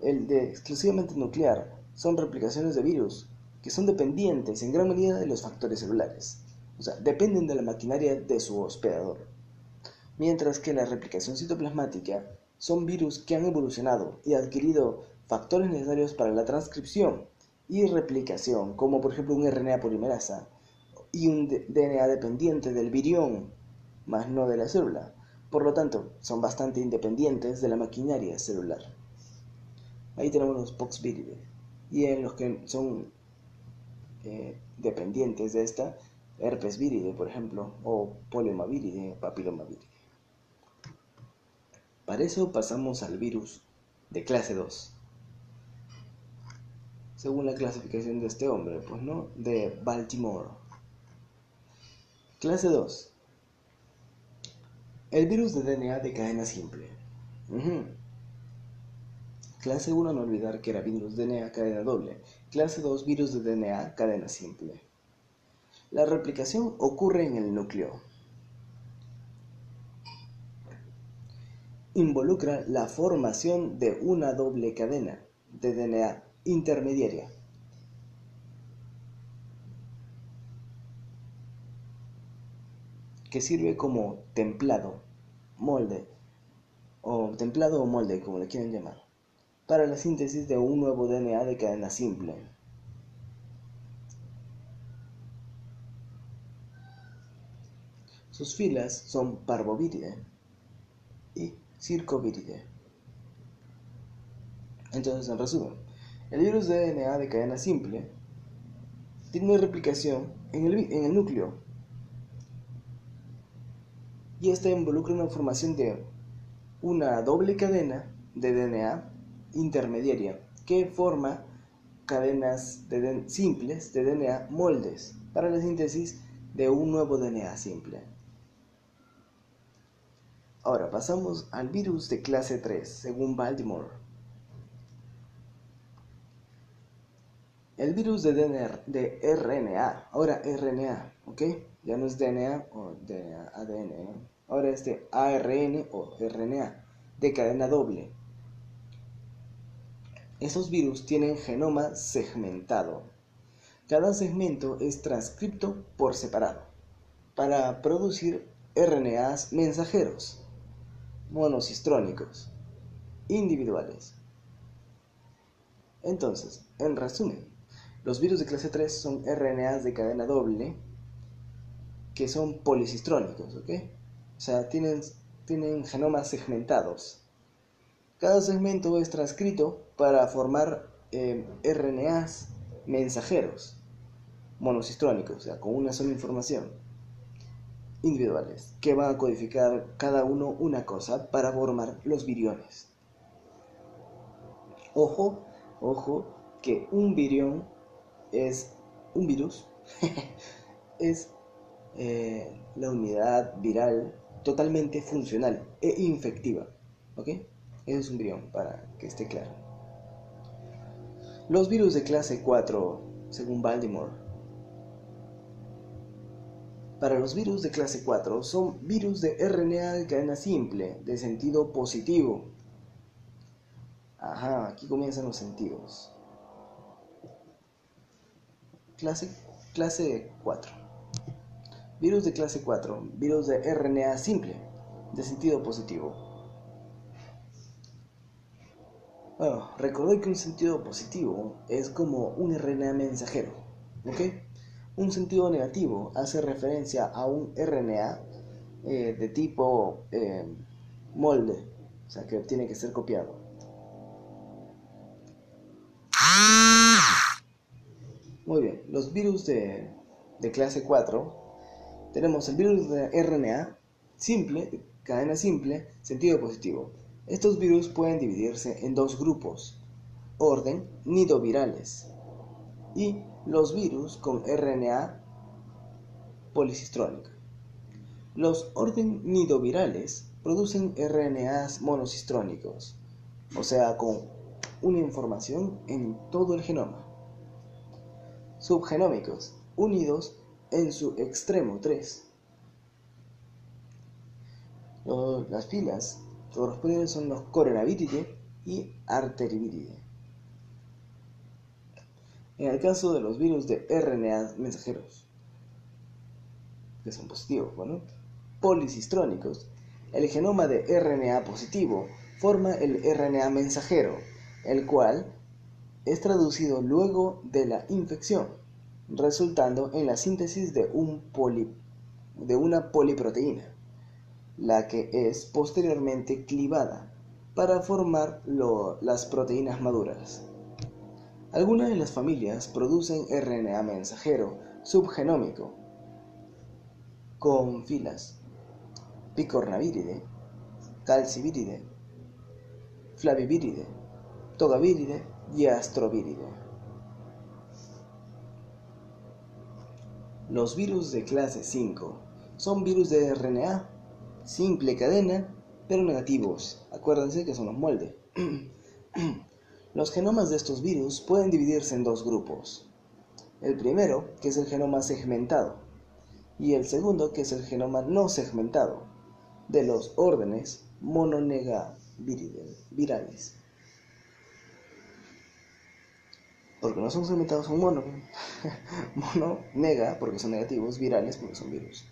El de exclusivamente nuclear son replicaciones de virus que son dependientes en gran medida de los factores celulares, o sea, dependen de la maquinaria de su hospedador. Mientras que la replicación citoplasmática son virus que han evolucionado y adquirido factores necesarios para la transcripción y replicación, como por ejemplo un RNA polimerasa y un DNA dependiente del virión, más no de la célula. Por lo tanto, son bastante independientes de la maquinaria celular. Ahí tenemos los Poxviridae. Y en los que son eh, dependientes de esta, herpes viride, por ejemplo, o poliomaviride, papilomaviridae. Para eso pasamos al virus de clase 2. Según la clasificación de este hombre, pues no, de Baltimore. Clase 2. El virus de DNA de cadena simple. Clase 1, no olvidar que era virus DNA cadena doble. Clase 2, virus de DNA cadena simple. La replicación ocurre en el núcleo. Involucra la formación de una doble cadena de DNA intermediaria. que sirve como templado, molde, o templado o molde, como le quieren llamar para la síntesis de un nuevo DNA de cadena simple. Sus filas son Parvoviridae y Circoviridae. Entonces, en resumen, el virus de DNA de cadena simple tiene replicación en el, en el núcleo y esta involucra una formación de una doble cadena de DNA intermediaria que forma cadenas simples de DNA moldes para la síntesis de un nuevo DNA simple. Ahora pasamos al virus de clase 3, según Baltimore. El virus de, DNA, de RNA, ahora RNA, ¿ok? Ya no es DNA o de ADN, ¿eh? ahora es de ARN o RNA, de cadena doble esos virus tienen genoma segmentado. Cada segmento es transcripto por separado para producir RNAs mensajeros monocistrónicos individuales. Entonces, en resumen, los virus de clase 3 son RNAs de cadena doble que son policistrónicos, ¿ok? O sea, tienen, tienen genomas segmentados. Cada segmento es transcrito para formar eh, RNAs mensajeros monocistrónicos, o sea, con una sola información, individuales que van a codificar cada uno una cosa para formar los viriones. Ojo, ojo, que un virión es un virus, es eh, la unidad viral totalmente funcional e infectiva. ¿Ok? Es un virión, para que esté claro. Los virus de clase 4, según Baltimore, para los virus de clase 4 son virus de RNA de cadena simple, de sentido positivo. Ajá, aquí comienzan los sentidos. Clase, clase 4. Virus de clase 4, virus de RNA simple, de sentido positivo. Bueno, recordad que un sentido positivo es como un RNA mensajero, ¿ok? Un sentido negativo hace referencia a un RNA eh, de tipo eh, molde, o sea que tiene que ser copiado. Muy bien, los virus de, de clase 4, tenemos el virus de RNA simple, cadena simple, sentido positivo. Estos virus pueden dividirse en dos grupos, orden nidovirales y los virus con RNA policistrónica. Los orden nidovirales producen RNAs monocistrónicos, o sea, con una información en todo el genoma. Subgenómicos, unidos en su extremo 3. Las filas correspondientes son los coronaviridae y arteriviridae. En el caso de los virus de RNA mensajeros, que son positivos, bueno, policistrónicos, el genoma de RNA positivo forma el RNA mensajero, el cual es traducido luego de la infección, resultando en la síntesis de, un de una poliproteína, la que es posteriormente clivada para formar las proteínas maduras. Algunas de las familias producen RNA mensajero subgenómico con filas picornavíride, calcivíride, flavivíride, togavíride y astrovíride. Los virus de clase 5 son virus de RNA, simple cadena, pero negativos. Acuérdense que son los moldes. Los genomas de estos virus pueden dividirse en dos grupos. El primero, que es el genoma segmentado, y el segundo, que es el genoma no segmentado, de los órdenes mononegavirales. Porque no son segmentados, son mono. mono, nega, porque son negativos, virales, porque son virus.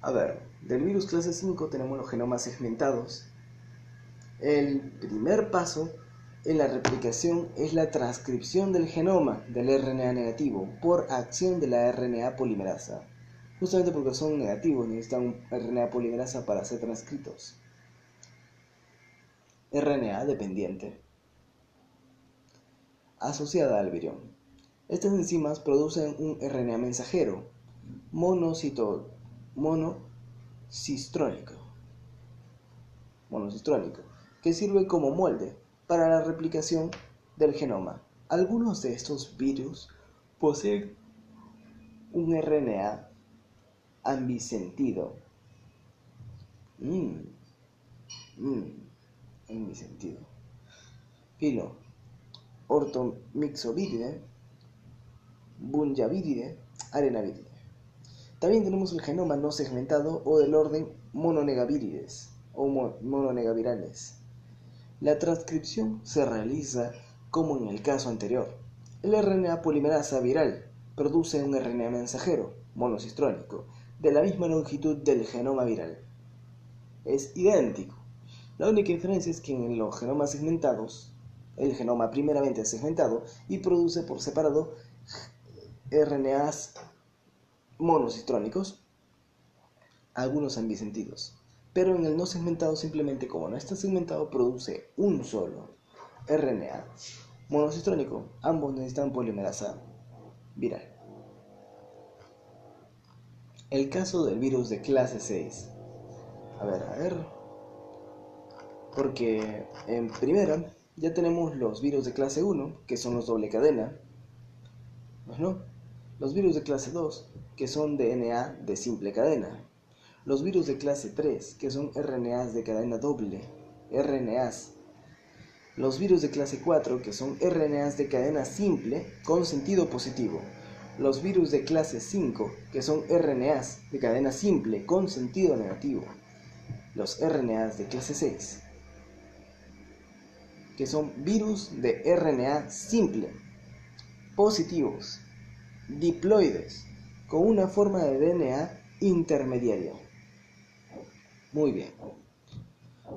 A ver, del virus clase 5 tenemos los genomas segmentados, el primer paso en la replicación es la transcripción del genoma del RNA negativo por acción de la RNA polimerasa. Justamente porque son negativos, necesitan RNA polimerasa para ser transcritos. RNA dependiente. Asociada al virión. Estas enzimas producen un RNA mensajero, monocito, monocistrónico. Monocistrónico que sirve como molde para la replicación del genoma. Algunos de estos virus poseen un RNA ambisentido. Mmm, mmm, ambisentido. Filo, ortomixovíride, bunyavíride, arenavíride. También tenemos el genoma no segmentado o del orden mononegavírides o mononegavirales. La transcripción se realiza como en el caso anterior. El RNA polimerasa viral produce un RNA mensajero monocistrónico de la misma longitud del genoma viral. Es idéntico. La única diferencia es que en los genomas segmentados, el genoma primeramente es segmentado y produce por separado RNAs monocistrónicos, algunos ambisentidos pero en el no segmentado simplemente como no está segmentado produce un solo RNA monocistrónico. Ambos necesitan polimerasa viral. El caso del virus de clase 6. A ver, a ver. Porque en primera ya tenemos los virus de clase 1, que son los doble cadena. Bueno, los virus de clase 2, que son DNA de simple cadena. Los virus de clase 3, que son RNAs de cadena doble, RNAs. Los virus de clase 4, que son RNAs de cadena simple con sentido positivo. Los virus de clase 5, que son RNAs de cadena simple con sentido negativo. Los RNAs de clase 6, que son virus de RNA simple, positivos, diploides, con una forma de DNA intermediaria. Muy bien.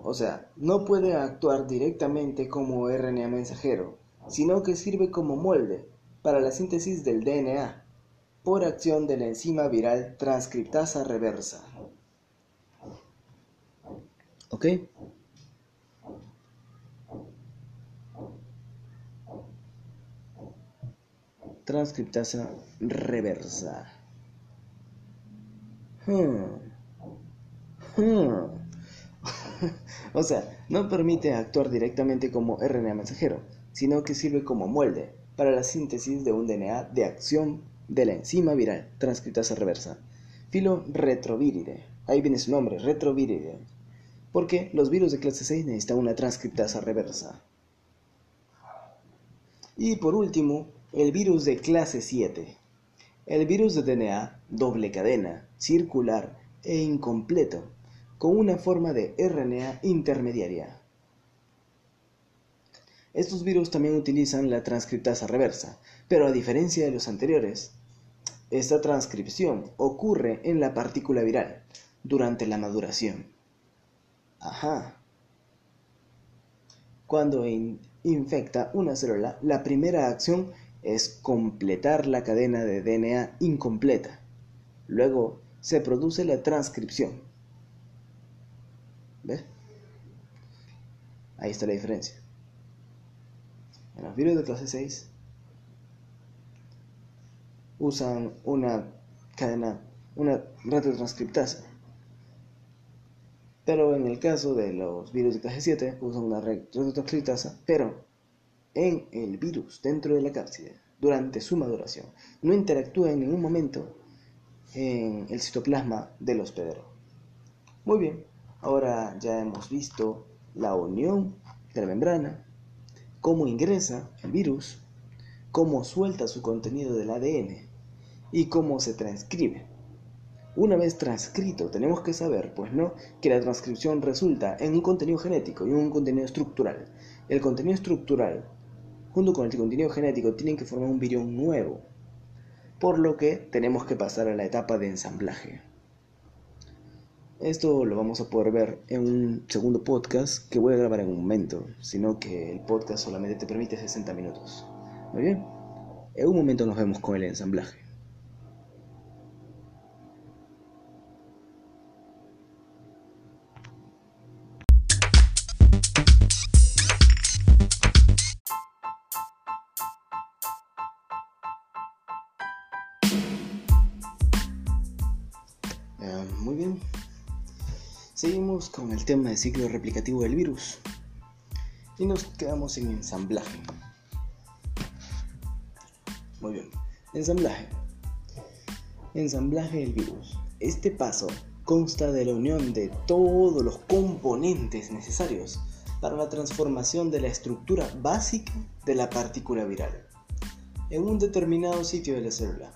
O sea, no puede actuar directamente como RNA mensajero, sino que sirve como molde para la síntesis del DNA por acción de la enzima viral transcriptasa reversa. ¿Ok? transcriptasa reversa. Hmm. Hmm. o sea, no permite actuar directamente como RNA mensajero, sino que sirve como molde para la síntesis de un DNA de acción de la enzima viral transcriptasa reversa, filo retrovíride. Ahí viene su nombre, retrovíride. Porque los virus de clase 6 necesitan una transcriptasa reversa. Y por último, el virus de clase 7. El virus de DNA doble cadena, circular e incompleto, con una forma de RNA intermediaria. Estos virus también utilizan la transcriptasa reversa, pero a diferencia de los anteriores, esta transcripción ocurre en la partícula viral durante la maduración. Ajá. Cuando infecta una célula, la primera acción es completar la cadena de DNA incompleta. Luego se produce la transcripción. ¿Ves? Ahí está la diferencia. En los virus de clase 6 usan una cadena, una retrotranscriptasa. Pero en el caso de los virus de clase 7 usan una retrotranscriptasa, pero en el virus dentro de la cápside durante su maduración. No interactúa en ningún momento en el citoplasma del hospedero. Muy bien, ahora ya hemos visto la unión de la membrana, cómo ingresa el virus, cómo suelta su contenido del ADN y cómo se transcribe. Una vez transcrito, tenemos que saber, pues no, que la transcripción resulta en un contenido genético y un contenido estructural. El contenido estructural junto con el contenido genético, tienen que formar un virión nuevo, por lo que tenemos que pasar a la etapa de ensamblaje. Esto lo vamos a poder ver en un segundo podcast que voy a grabar en un momento, sino que el podcast solamente te permite 60 minutos. Muy bien, en un momento nos vemos con el ensamblaje. Con el tema del ciclo replicativo del virus. Y nos quedamos en ensamblaje. Muy bien. Ensamblaje. Ensamblaje del virus. Este paso consta de la unión de todos los componentes necesarios para la transformación de la estructura básica de la partícula viral en un determinado sitio de la célula.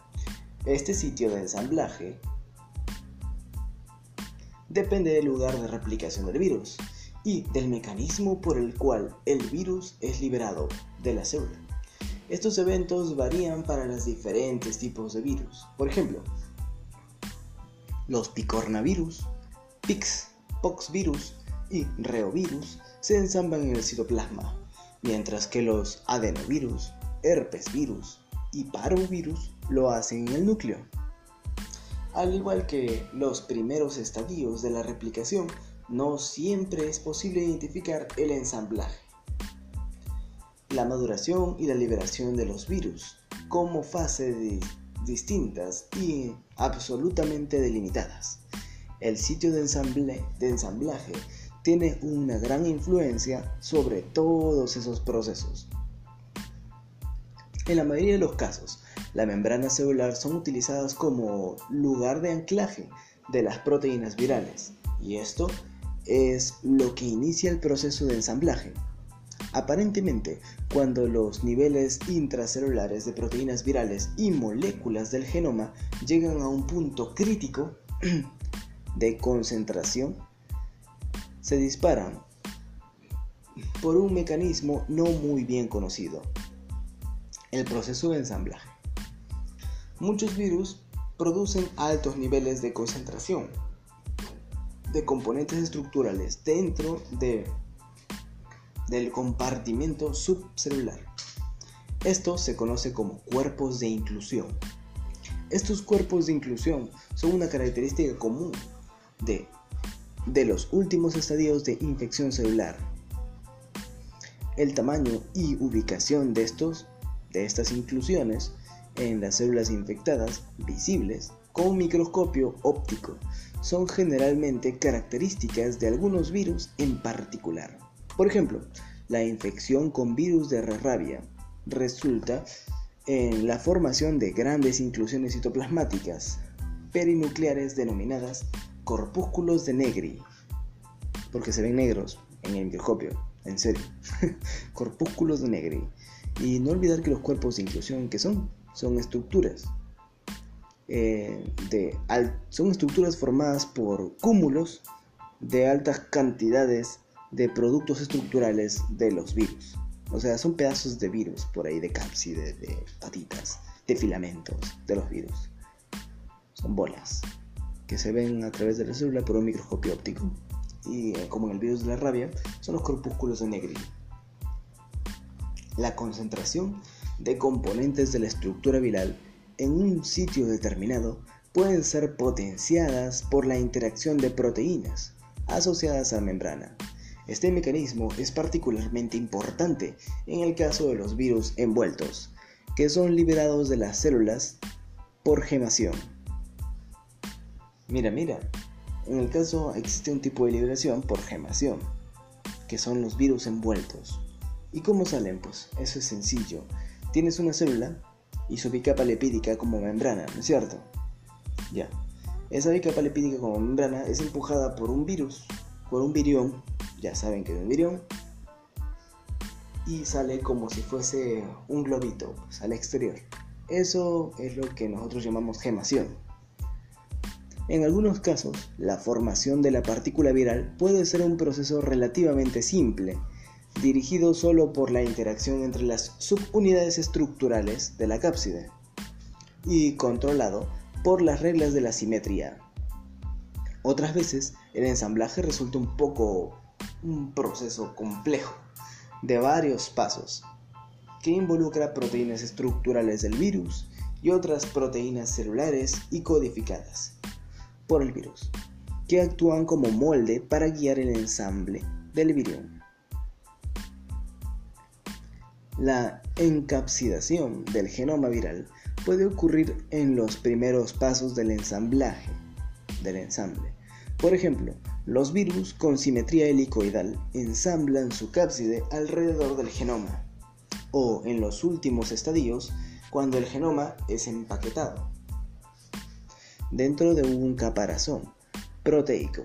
Este sitio de ensamblaje depende del lugar de replicación del virus y del mecanismo por el cual el virus es liberado de la célula. Estos eventos varían para los diferentes tipos de virus. Por ejemplo, los picornavirus, Pix, Poxvirus y Reovirus se ensamblan en el citoplasma, mientras que los adenovirus, herpesvirus y parovirus lo hacen en el núcleo. Al igual que los primeros estadios de la replicación, no siempre es posible identificar el ensamblaje. La maduración y la liberación de los virus como fase de distintas y absolutamente delimitadas. El sitio de, de ensamblaje tiene una gran influencia sobre todos esos procesos. En la mayoría de los casos, las membranas celulares son utilizadas como lugar de anclaje de las proteínas virales y esto es lo que inicia el proceso de ensamblaje. Aparentemente, cuando los niveles intracelulares de proteínas virales y moléculas del genoma llegan a un punto crítico de concentración, se disparan por un mecanismo no muy bien conocido, el proceso de ensamblaje. Muchos virus producen altos niveles de concentración de componentes estructurales dentro de, del compartimento subcelular. Esto se conoce como cuerpos de inclusión. Estos cuerpos de inclusión son una característica común de de los últimos estadios de infección celular. El tamaño y ubicación de, estos, de estas inclusiones en las células infectadas, visibles con microscopio óptico, son generalmente características de algunos virus en particular. Por ejemplo, la infección con virus de rabia resulta en la formación de grandes inclusiones citoplasmáticas perinucleares denominadas corpúsculos de Negri, porque se ven negros en el microscopio, en serio, corpúsculos de Negri. Y no olvidar que los cuerpos de inclusión, que son? Son estructuras. Eh, de son estructuras formadas por cúmulos de altas cantidades de productos estructurales de los virus. O sea, son pedazos de virus por ahí, de cápside, de patitas, de filamentos de los virus. Son bolas que se ven a través de la célula por un microscopio óptico. Y eh, como en el virus de la rabia, son los corpúsculos de Negri. La concentración de componentes de la estructura viral en un sitio determinado pueden ser potenciadas por la interacción de proteínas asociadas a la membrana. Este mecanismo es particularmente importante en el caso de los virus envueltos, que son liberados de las células por gemación. Mira, mira, en el caso existe un tipo de liberación por gemación, que son los virus envueltos. ¿Y cómo salen? Pues eso es sencillo. Tienes una célula y su bicapa lipídica como membrana, ¿no es cierto? Ya. Esa bicapa lipídica como membrana es empujada por un virus, por un virión, ya saben que es un virión, y sale como si fuese un globito pues, al exterior. Eso es lo que nosotros llamamos gemación. En algunos casos, la formación de la partícula viral puede ser un proceso relativamente simple, dirigido solo por la interacción entre las subunidades estructurales de la cápside y controlado por las reglas de la simetría. Otras veces, el ensamblaje resulta un poco un proceso complejo de varios pasos que involucra proteínas estructurales del virus y otras proteínas celulares y codificadas por el virus, que actúan como molde para guiar el ensamble del virión. La encapsidación del genoma viral puede ocurrir en los primeros pasos del ensamblaje del ensamble. Por ejemplo, los virus con simetría helicoidal ensamblan su cápside alrededor del genoma, o en los últimos estadios, cuando el genoma es empaquetado dentro de un caparazón proteico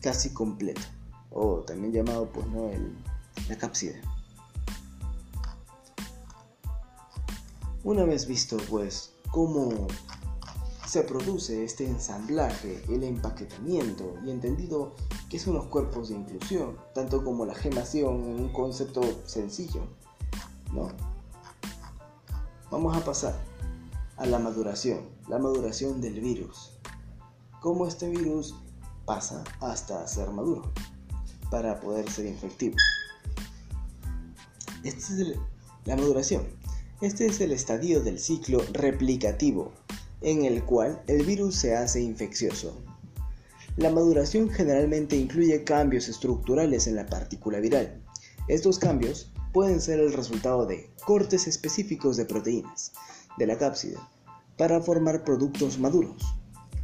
casi completo, o también llamado pues no el, la cápside. Una vez visto pues cómo se produce este ensamblaje, el empaquetamiento y entendido que son los cuerpos de inclusión, tanto como la gemación en un concepto sencillo, ¿no? Vamos a pasar a la maduración, la maduración del virus. Cómo este virus pasa hasta ser maduro para poder ser infectivo. Esta es la maduración. Este es el estadio del ciclo replicativo en el cual el virus se hace infeccioso. La maduración generalmente incluye cambios estructurales en la partícula viral. Estos cambios pueden ser el resultado de cortes específicos de proteínas, de la cápside para formar productos maduros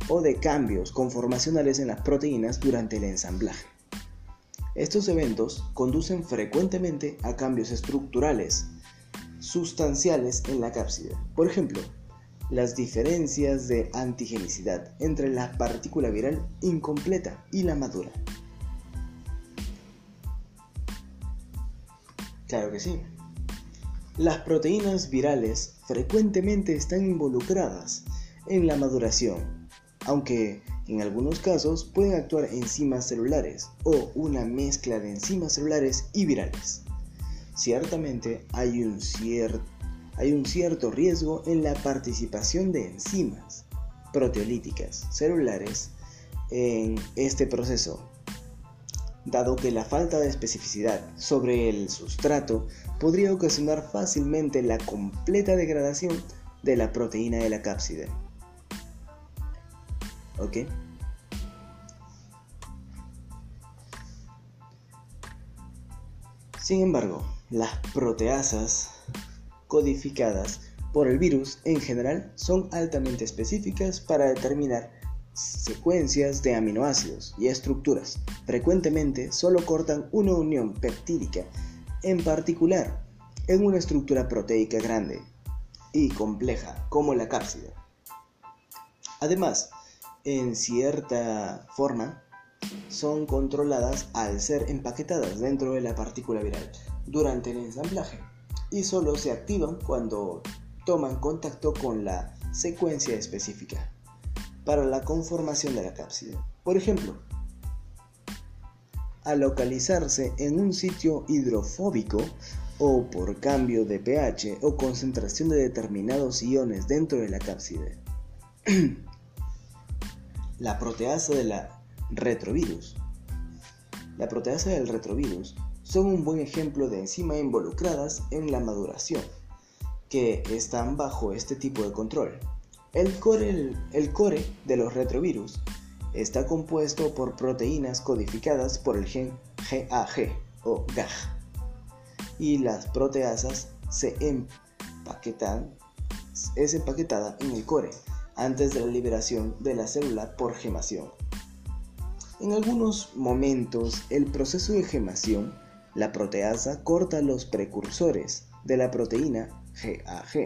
o de cambios conformacionales en las proteínas durante el ensamblaje. Estos eventos conducen frecuentemente a cambios estructurales sustanciales en la cápside. Por ejemplo, las diferencias de antigenicidad entre la partícula viral incompleta y la madura. Claro que sí. Las proteínas virales frecuentemente están involucradas en la maduración, aunque en algunos casos pueden actuar enzimas celulares o una mezcla de enzimas celulares y virales. Ciertamente hay un, cierto riesgo en la participación de enzimas proteolíticas celulares en este proceso, dado que la falta de especificidad sobre el sustrato podría ocasionar fácilmente la completa degradación de la proteína de la cápside. ¿Ok? Sin embargo, las proteasas codificadas por el virus en general son altamente específicas para determinar secuencias de aminoácidos y estructuras. Frecuentemente solo cortan una unión peptídica, en particular en una estructura proteica grande y compleja como la cápside. Además, en cierta forma, son controladas al ser empaquetadas dentro de la partícula viral durante el ensamblaje y solo se activan cuando toman contacto con la secuencia específica para la conformación de la cápside. Por ejemplo, al localizarse en un sitio hidrofóbico o por cambio de pH o concentración de determinados iones dentro de la cápside. la proteasa de retrovirus. La proteasa del retrovirus son un buen ejemplo de enzimas involucradas en la maduración, que están bajo este tipo de control. El core, el, core de los retrovirus está compuesto por proteínas codificadas por el gen GAG o GAG y las proteasas se empaquetan, es empaquetada en el core antes de la liberación de la célula por gemación. En algunos momentos el proceso de gemación, la proteasa corta los precursores de la proteína GAG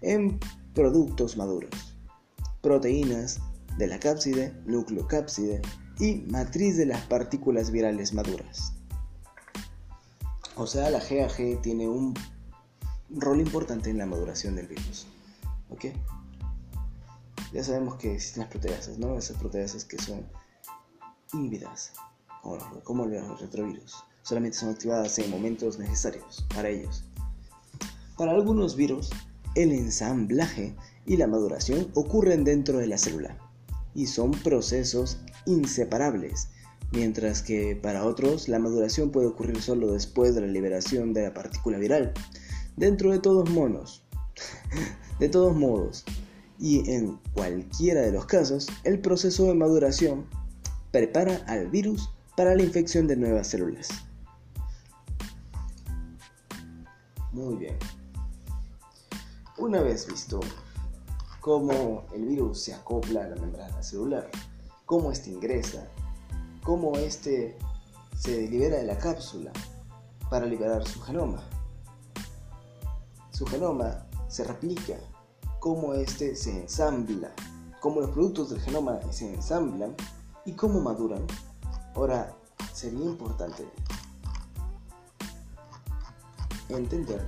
en productos maduros, proteínas de la cápside, núcleo cápside y matriz de las partículas virales maduras. O sea, la GAG tiene un rol importante en la maduración del virus. ¿Ok? Ya sabemos que existen las proteasas, ¿no? Esas proteasas que son inhibidas, como, como los retrovirus. Solamente son activadas en momentos necesarios para ellos. Para algunos virus, el ensamblaje y la maduración ocurren dentro de la célula y son procesos inseparables, mientras que para otros la maduración puede ocurrir solo después de la liberación de la partícula viral. Dentro de todos modos, de todos modos, y en cualquiera de los casos, el proceso de maduración prepara al virus para la infección de nuevas células. Muy bien. Una vez visto cómo el virus se acopla a la membrana celular, cómo éste ingresa, cómo éste se libera de la cápsula para liberar su genoma. Su genoma se replica, cómo éste se ensambla, cómo los productos del genoma se ensamblan y cómo maduran. Ahora, sería importante entender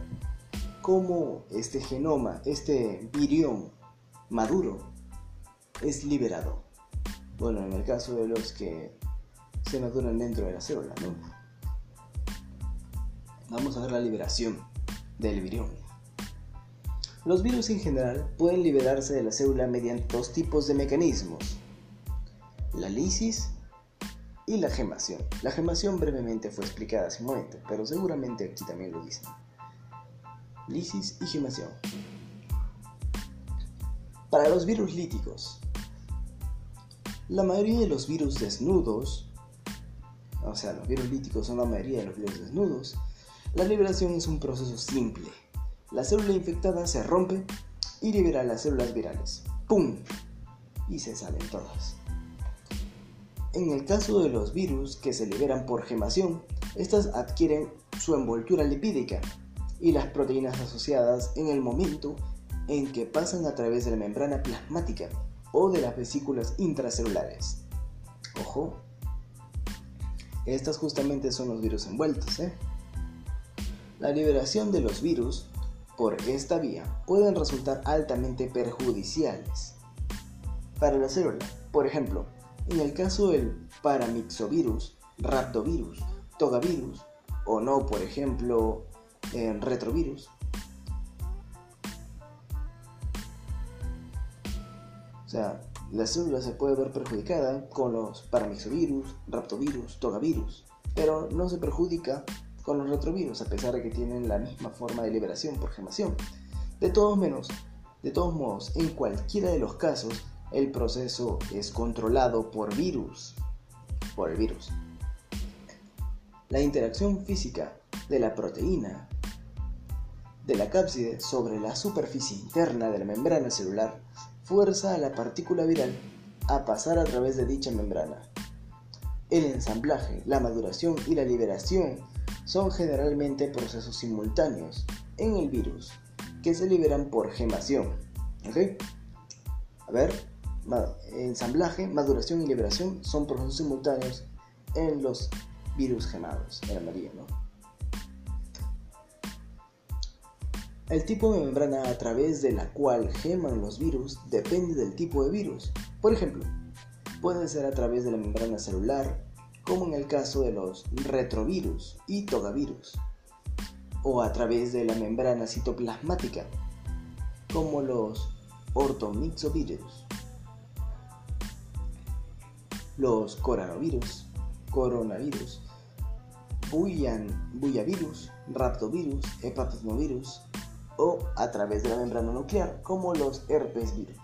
cómo este genoma, este virión maduro, es liberado. Bueno, en el caso de los que se maduran dentro de la célula. Vamos a ver la liberación del virión. Los virus en general pueden liberarse de la célula mediante dos tipos de mecanismos, la lisis y la gemación. La gemación brevemente fue explicada hace un momento, pero seguramente aquí también lo dicen lisis y gemación. Para los virus líticos, la mayoría de los virus desnudos, o sea, los virus líticos son la mayoría de los virus desnudos, la liberación es un proceso simple. La célula infectada se rompe y libera las células virales. ¡Pum! Y se salen todas. En el caso de los virus que se liberan por gemación, estas adquieren su envoltura lipídica y las proteínas asociadas en el momento en que pasan a través de la membrana plasmática o de las vesículas intracelulares. Ojo, estas justamente son los virus envueltos. ¿eh? La liberación de los virus por esta vía pueden resultar altamente perjudiciales para la célula. Por ejemplo, en el caso del paramixovirus, raptovirus, togavirus o no, por ejemplo, en retrovirus. O sea, la célula se puede ver perjudicada con los paramixovirus, raptovirus, togavirus, pero no se perjudica con los retrovirus a pesar de que tienen la misma forma de liberación por gemación. De todos menos, de todos modos, en cualquiera de los casos, el proceso es controlado por virus, por el virus. La interacción física de la proteína de la cápside sobre la superficie interna de la membrana celular fuerza a la partícula viral a pasar a través de dicha membrana. El ensamblaje, la maduración y la liberación son generalmente procesos simultáneos en el virus que se liberan por gemación. A ver, ensamblaje, maduración y liberación son procesos simultáneos en los virus gemados, en amarillo, ¿no? El tipo de membrana a través de la cual geman los virus depende del tipo de virus. Por ejemplo, puede ser a través de la membrana celular, como en el caso de los retrovirus y togavirus, o a través de la membrana citoplasmática, como los ortomixovirus, los coronavirus, coronavirus, buyavirus, raptovirus, hepatosmovirus, o a través de la membrana nuclear, como los herpes virus.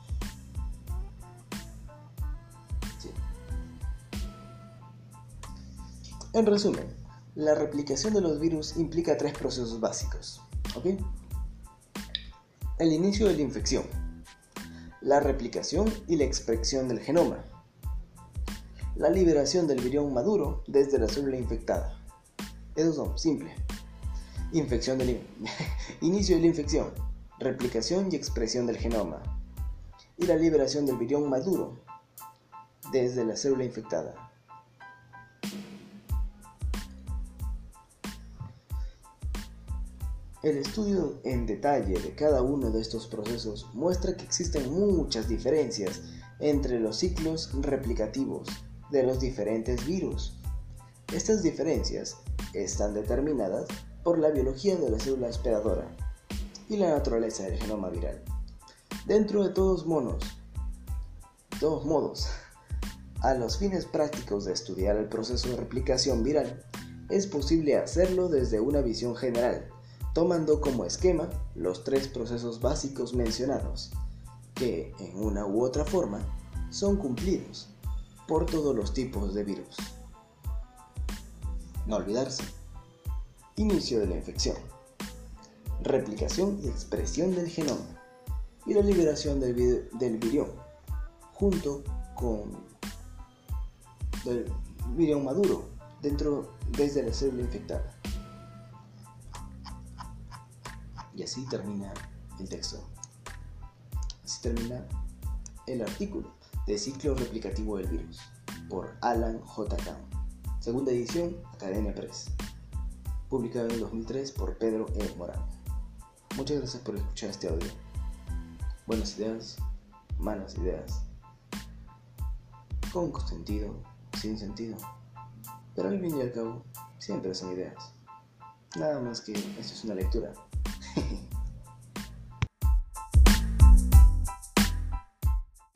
En resumen, la replicación de los virus implica tres procesos básicos. El inicio de la infección, la replicación y la expresión del genoma, la liberación del virión maduro desde la célula infectada. Esos son simples. Infección del inicio de la infección, replicación y expresión del genoma y la liberación del virión maduro desde la célula infectada. El estudio en detalle de cada uno de estos procesos muestra que existen muchas diferencias entre los ciclos replicativos de los diferentes virus. Estas diferencias están determinadas por la biología de la célula esperadora y la naturaleza del genoma viral. Dentro de todos modos, todos modos, a los fines prácticos de estudiar el proceso de replicación viral, es posible hacerlo desde una visión general tomando como esquema los tres procesos básicos mencionados, que en una u otra forma son cumplidos por todos los tipos de virus. No olvidarse. Inicio de la infección. Replicación y expresión del genoma. Y la liberación del, del virión, junto con el virión maduro dentro desde la célula infectada. Y así termina el texto. Así termina el artículo de ciclo replicativo del virus por Alan J. Kahn. Segunda edición, Academia Press. Publicado en el 2003 por Pedro E. Morán. Muchas gracias por escuchar este audio. Buenas ideas, malas ideas. Con sentido, sin sentido. Pero al fin y al cabo, siempre son ideas. Nada más que esto es una lectura